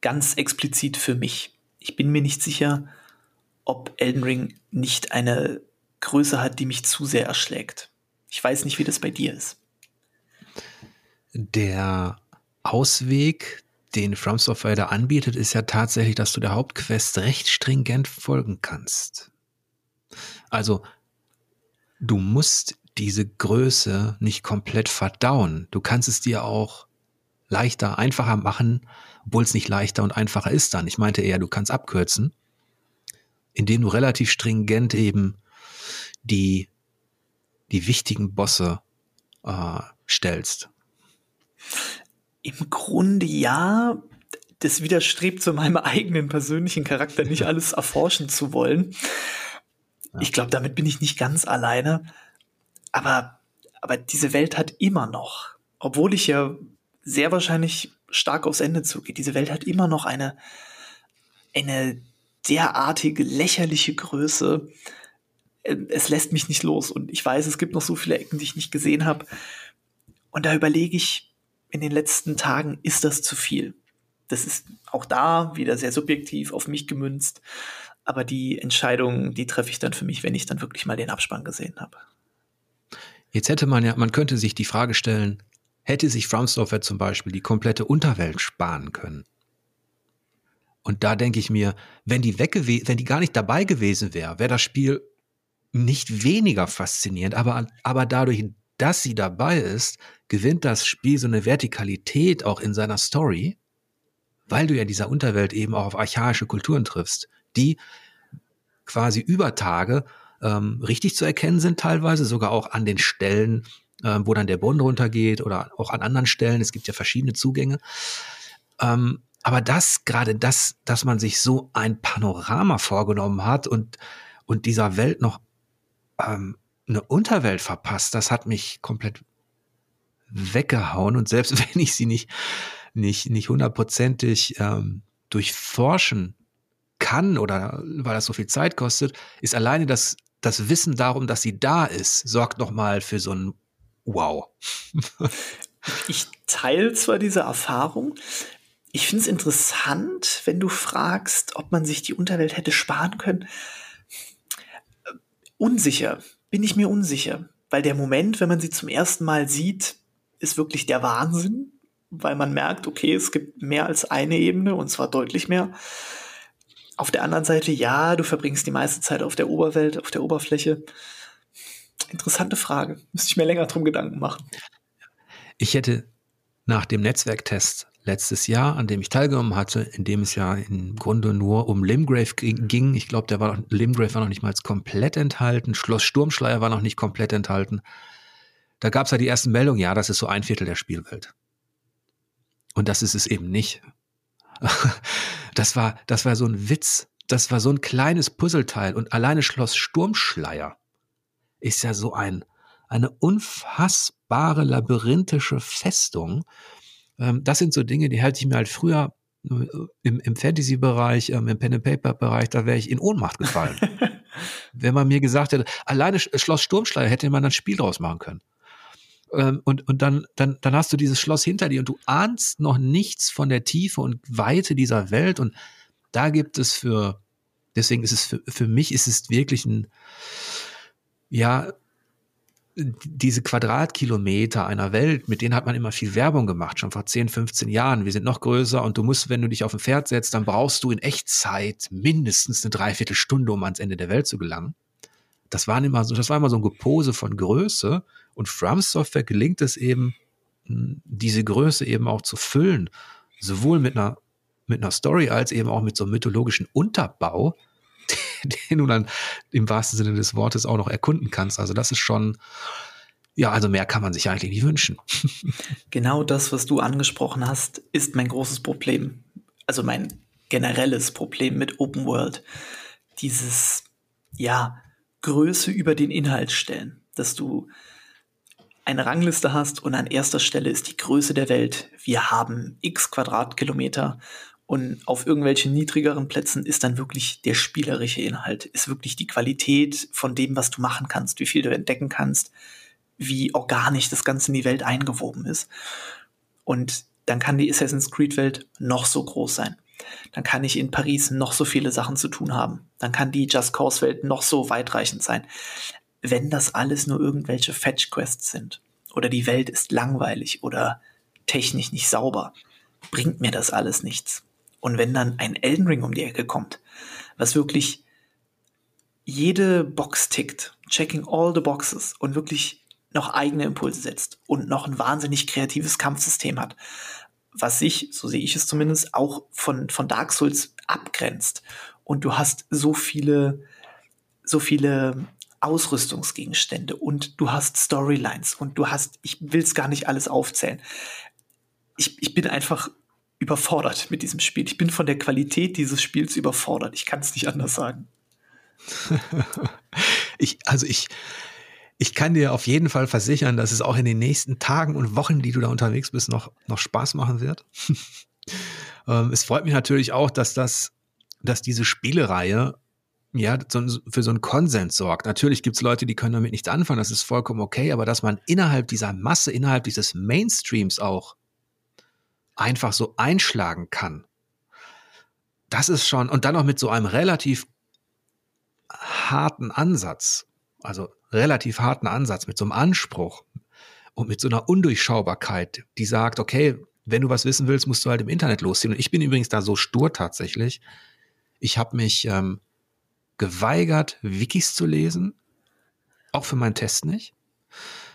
Ganz explizit für mich. Ich bin mir nicht sicher, ob Elden Ring nicht eine Größe hat, die mich zu sehr erschlägt. Ich weiß nicht, wie das bei dir ist. Der Ausweg, den From Software da anbietet, ist ja tatsächlich, dass du der Hauptquest recht stringent folgen kannst. Also, du musst diese Größe nicht komplett verdauen. Du kannst es dir auch leichter, einfacher machen, obwohl es nicht leichter und einfacher ist dann. Ich meinte eher, du kannst abkürzen, indem du relativ stringent eben die, die wichtigen Bosse äh, stellst? Im Grunde ja. Das widerstrebt zu meinem eigenen persönlichen Charakter, nicht alles erforschen zu wollen. Ja. Ich glaube, damit bin ich nicht ganz alleine. Aber, aber diese Welt hat immer noch, obwohl ich ja sehr wahrscheinlich stark aufs Ende zugehe, diese Welt hat immer noch eine, eine derartige lächerliche Größe. Ähm, es lässt mich nicht los. Und ich weiß, es gibt noch so viele Ecken, die ich nicht gesehen habe. Und da überlege ich in den letzten Tagen, ist das zu viel? Das ist auch da wieder sehr subjektiv auf mich gemünzt. Aber die Entscheidung, die treffe ich dann für mich, wenn ich dann wirklich mal den Abspann gesehen habe. Jetzt hätte man ja, man könnte sich die Frage stellen, hätte sich From Software zum Beispiel die komplette Unterwelt sparen können? Und da denke ich mir, wenn die weg wenn die gar nicht dabei gewesen wäre, wäre das Spiel nicht weniger faszinierend, aber, aber dadurch, dass sie dabei ist, gewinnt das Spiel so eine Vertikalität auch in seiner Story, weil du ja dieser Unterwelt eben auch auf archaische Kulturen triffst, die quasi über Tage ähm, richtig zu erkennen sind, teilweise sogar auch an den Stellen, ähm, wo dann der Boden runtergeht oder auch an anderen Stellen. Es gibt ja verschiedene Zugänge. Ähm, aber das, gerade das, dass man sich so ein Panorama vorgenommen hat und, und dieser Welt noch ähm, eine Unterwelt verpasst, das hat mich komplett weggehauen. Und selbst wenn ich sie nicht, nicht, nicht hundertprozentig ähm, durchforschen kann oder weil das so viel Zeit kostet, ist alleine das, das Wissen darum, dass sie da ist, sorgt nochmal für so ein Wow. ich teile zwar diese Erfahrung, ich finde es interessant, wenn du fragst, ob man sich die Unterwelt hätte sparen können. Unsicher, bin ich mir unsicher, weil der Moment, wenn man sie zum ersten Mal sieht, ist wirklich der Wahnsinn, weil man merkt, okay, es gibt mehr als eine Ebene und zwar deutlich mehr. Auf der anderen Seite, ja, du verbringst die meiste Zeit auf der Oberwelt, auf der Oberfläche. Interessante Frage. Müsste ich mir länger drum Gedanken machen. Ich hätte nach dem Netzwerktest letztes Jahr, an dem ich teilgenommen hatte, in dem es ja im Grunde nur um Limgrave ging. Ich glaube, der war Limgrave war noch nicht mal komplett enthalten. Schloss Sturmschleier war noch nicht komplett enthalten. Da gab es ja die ersten Meldungen, ja, das ist so ein Viertel der Spielwelt. Und das ist es eben nicht. Das war, das war so ein Witz. Das war so ein kleines Puzzleteil. Und alleine Schloss Sturmschleier ist ja so ein, eine unfassbare labyrinthische Festung, das sind so Dinge, die halte ich mir halt früher äh, im, im Fantasy-Bereich, ähm, im Pen-and-Paper-Bereich, da wäre ich in Ohnmacht gefallen. Wenn man mir gesagt hätte, alleine Schloss Sturmschleier hätte man ein Spiel draus machen können. Ähm, und und dann, dann, dann hast du dieses Schloss hinter dir und du ahnst noch nichts von der Tiefe und Weite dieser Welt. Und da gibt es für, deswegen ist es für, für mich ist es wirklich ein, ja, diese Quadratkilometer einer Welt, mit denen hat man immer viel Werbung gemacht, schon vor 10, 15 Jahren. Wir sind noch größer und du musst, wenn du dich auf ein Pferd setzt, dann brauchst du in Echtzeit mindestens eine Dreiviertelstunde, um ans Ende der Welt zu gelangen. Das, waren immer so, das war immer so ein Gepose von Größe und From Software gelingt es eben, hm, diese Größe eben auch zu füllen, sowohl mit einer, mit einer Story als eben auch mit so einem mythologischen Unterbau, den du dann im wahrsten Sinne des Wortes auch noch erkunden kannst. Also das ist schon, ja, also mehr kann man sich eigentlich nicht wünschen. Genau das, was du angesprochen hast, ist mein großes Problem. Also mein generelles Problem mit Open World. Dieses, ja, Größe über den Inhalt stellen. Dass du eine Rangliste hast und an erster Stelle ist die Größe der Welt. Wir haben x Quadratkilometer und auf irgendwelchen niedrigeren Plätzen ist dann wirklich der spielerische Inhalt, ist wirklich die Qualität von dem, was du machen kannst, wie viel du entdecken kannst, wie organisch das Ganze in die Welt eingewoben ist. Und dann kann die Assassin's Creed Welt noch so groß sein. Dann kann ich in Paris noch so viele Sachen zu tun haben. Dann kann die Just Cause Welt noch so weitreichend sein. Wenn das alles nur irgendwelche Fetch Quests sind oder die Welt ist langweilig oder technisch nicht sauber, bringt mir das alles nichts. Und wenn dann ein Elden Ring um die Ecke kommt, was wirklich jede Box tickt, checking all the boxes und wirklich noch eigene Impulse setzt und noch ein wahnsinnig kreatives Kampfsystem hat, was sich, so sehe ich es zumindest, auch von, von Dark Souls abgrenzt. Und du hast so viele, so viele Ausrüstungsgegenstände und du hast Storylines und du hast, ich will es gar nicht alles aufzählen. Ich, ich bin einfach überfordert mit diesem Spiel. Ich bin von der Qualität dieses Spiels überfordert. Ich kann es nicht anders sagen. ich, also ich, ich kann dir auf jeden Fall versichern, dass es auch in den nächsten Tagen und Wochen, die du da unterwegs bist, noch, noch Spaß machen wird. ähm, es freut mich natürlich auch, dass das, dass diese Spielereihe ja, für so einen Konsens sorgt. Natürlich gibt es Leute, die können damit nichts anfangen, das ist vollkommen okay, aber dass man innerhalb dieser Masse, innerhalb dieses Mainstreams auch einfach so einschlagen kann, das ist schon, und dann noch mit so einem relativ harten Ansatz, also relativ harten Ansatz, mit so einem Anspruch und mit so einer Undurchschaubarkeit, die sagt, okay, wenn du was wissen willst, musst du halt im Internet losziehen. Und ich bin übrigens da so stur tatsächlich. Ich habe mich ähm, geweigert, Wikis zu lesen, auch für meinen Test nicht.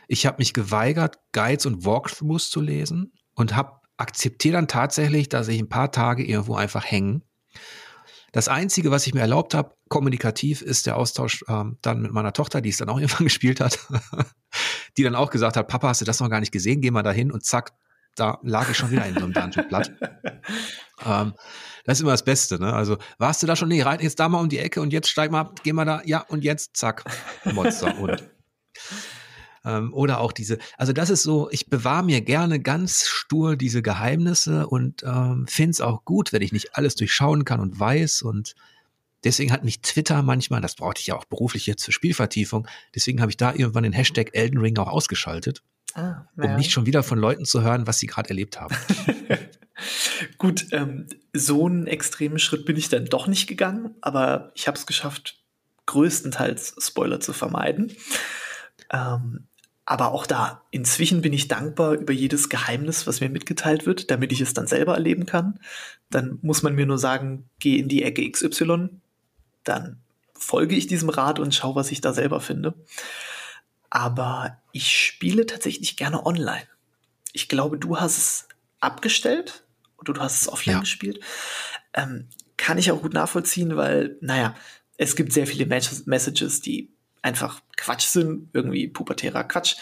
Ich habe mich geweigert, Guides und Walkthroughs zu lesen und habe akzeptiere dann tatsächlich, dass ich ein paar Tage irgendwo einfach hängen. Das Einzige, was ich mir erlaubt habe, kommunikativ, ist der Austausch ähm, dann mit meiner Tochter, die es dann auch irgendwann gespielt hat, die dann auch gesagt hat, Papa, hast du das noch gar nicht gesehen? Geh mal dahin und zack, da lag ich schon wieder in so einem Dungeon-Blatt. ähm, das ist immer das Beste, ne? Also, warst du da schon? Nee, rein jetzt da mal um die Ecke und jetzt steig mal ab, geh mal da, ja, und jetzt, zack, Monster und. Ähm, oder auch diese, also das ist so, ich bewahre mir gerne ganz stur diese Geheimnisse und ähm, finde es auch gut, wenn ich nicht alles durchschauen kann und weiß und Deswegen hat mich Twitter manchmal, das brauchte ich ja auch beruflich jetzt für Spielvertiefung, deswegen habe ich da irgendwann den Hashtag Elden Ring auch ausgeschaltet, ah, ja. um nicht schon wieder von Leuten zu hören, was sie gerade erlebt haben. Gut, ähm, so einen extremen Schritt bin ich dann doch nicht gegangen, aber ich habe es geschafft, größtenteils Spoiler zu vermeiden. Ähm, aber auch da, inzwischen bin ich dankbar über jedes Geheimnis, was mir mitgeteilt wird, damit ich es dann selber erleben kann. Dann muss man mir nur sagen, geh in die Ecke XY, dann folge ich diesem Rat und schaue, was ich da selber finde. Aber ich spiele tatsächlich gerne online. Ich glaube, du hast es abgestellt oder du hast es offline ja. gespielt. Ähm, kann ich auch gut nachvollziehen, weil, naja, es gibt sehr viele Messages, die einfach Quatsch sind, irgendwie pubertärer Quatsch.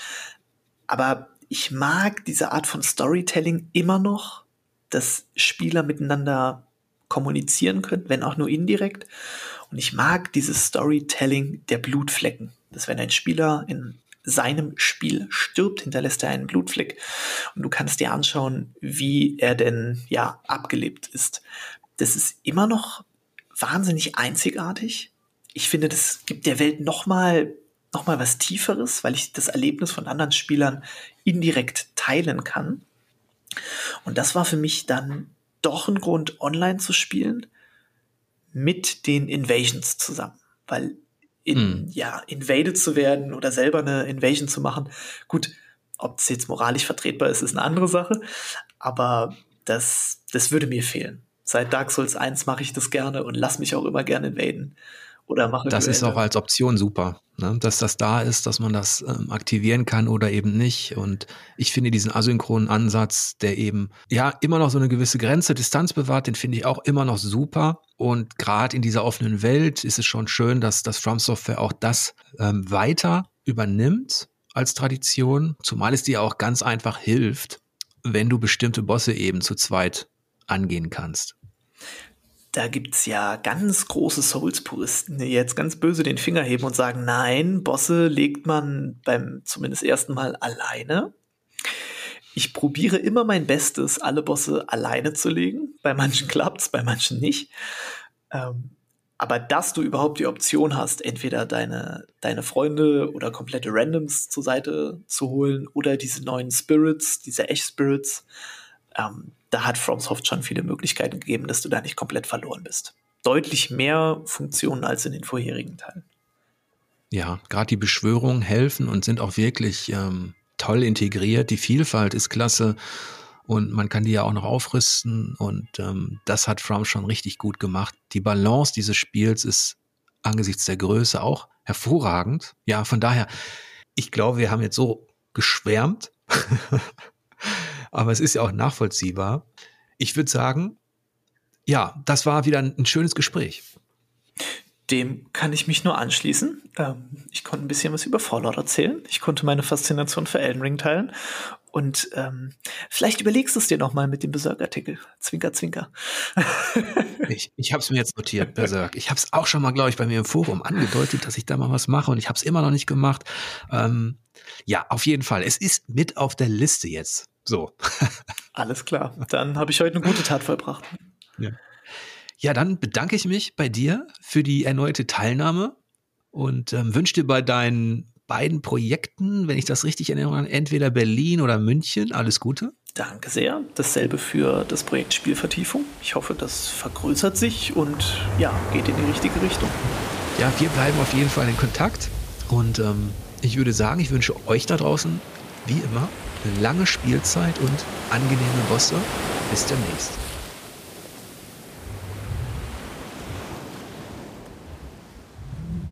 Aber ich mag diese Art von Storytelling immer noch, dass Spieler miteinander kommunizieren können, wenn auch nur indirekt. Und ich mag dieses Storytelling der Blutflecken. Dass wenn ein Spieler in seinem Spiel stirbt, hinterlässt er einen Blutfleck und du kannst dir anschauen, wie er denn ja abgelebt ist. Das ist immer noch wahnsinnig einzigartig. Ich finde, das gibt der Welt noch mal noch mal was Tieferes, weil ich das Erlebnis von anderen Spielern indirekt teilen kann. Und das war für mich dann doch ein Grund, online zu spielen mit den Invasions zusammen, weil in, mm. ja, invaded zu werden oder selber eine Invasion zu machen. Gut, ob es jetzt moralisch vertretbar ist, ist eine andere Sache, aber das, das würde mir fehlen. Seit Dark Souls 1 mache ich das gerne und lass mich auch immer gerne invaden oder mache Das ist auch als Option super, ne? dass das da ist, dass man das ähm, aktivieren kann oder eben nicht. Und ich finde diesen asynchronen Ansatz, der eben ja immer noch so eine gewisse Grenze, Distanz bewahrt, den finde ich auch immer noch super. Und gerade in dieser offenen Welt ist es schon schön, dass das From Software auch das ähm, weiter übernimmt als Tradition, zumal es dir auch ganz einfach hilft, wenn du bestimmte Bosse eben zu zweit angehen kannst da gibt's ja ganz große Souls-Puristen, die jetzt ganz böse den Finger heben und sagen, nein, Bosse legt man beim zumindest ersten Mal alleine. Ich probiere immer mein Bestes, alle Bosse alleine zu legen. Bei manchen klappt's, bei manchen nicht. Ähm, aber dass du überhaupt die Option hast, entweder deine, deine Freunde oder komplette Randoms zur Seite zu holen oder diese neuen Spirits, diese Echt-Spirits, ähm, da hat FromSoft schon viele Möglichkeiten gegeben, dass du da nicht komplett verloren bist. Deutlich mehr Funktionen als in den vorherigen Teilen. Ja, gerade die Beschwörungen helfen und sind auch wirklich ähm, toll integriert. Die Vielfalt ist klasse und man kann die ja auch noch aufrüsten und ähm, das hat From schon richtig gut gemacht. Die Balance dieses Spiels ist angesichts der Größe auch hervorragend. Ja, von daher, ich glaube, wir haben jetzt so geschwärmt aber es ist ja auch nachvollziehbar. Ich würde sagen, ja, das war wieder ein, ein schönes Gespräch. dem kann ich mich nur anschließen. Ähm, ich konnte ein bisschen was über Fallout erzählen. Ich konnte meine Faszination für Elden Ring teilen. Und ähm, vielleicht überlegst du es dir nochmal mit dem Berserk-Artikel. Zwinker, zwinker. ich ich habe es mir jetzt notiert, Berserk. Ich habe es auch schon mal, glaube ich, bei mir im Forum angedeutet, dass ich da mal was mache und ich habe es immer noch nicht gemacht. Ähm, ja, auf jeden Fall. Es ist mit auf der Liste jetzt. So. Alles klar. Dann habe ich heute eine gute Tat vollbracht. Ja. ja, dann bedanke ich mich bei dir für die erneute Teilnahme und ähm, wünsche dir bei deinen beiden Projekten, wenn ich das richtig erinnere, entweder Berlin oder München. Alles Gute. Danke sehr. Dasselbe für das Projekt Spielvertiefung. Ich hoffe, das vergrößert sich und ja, geht in die richtige Richtung. Ja, wir bleiben auf jeden Fall in Kontakt und ähm, ich würde sagen, ich wünsche euch da draußen, wie immer, eine lange Spielzeit und angenehme Bosse. Bis demnächst.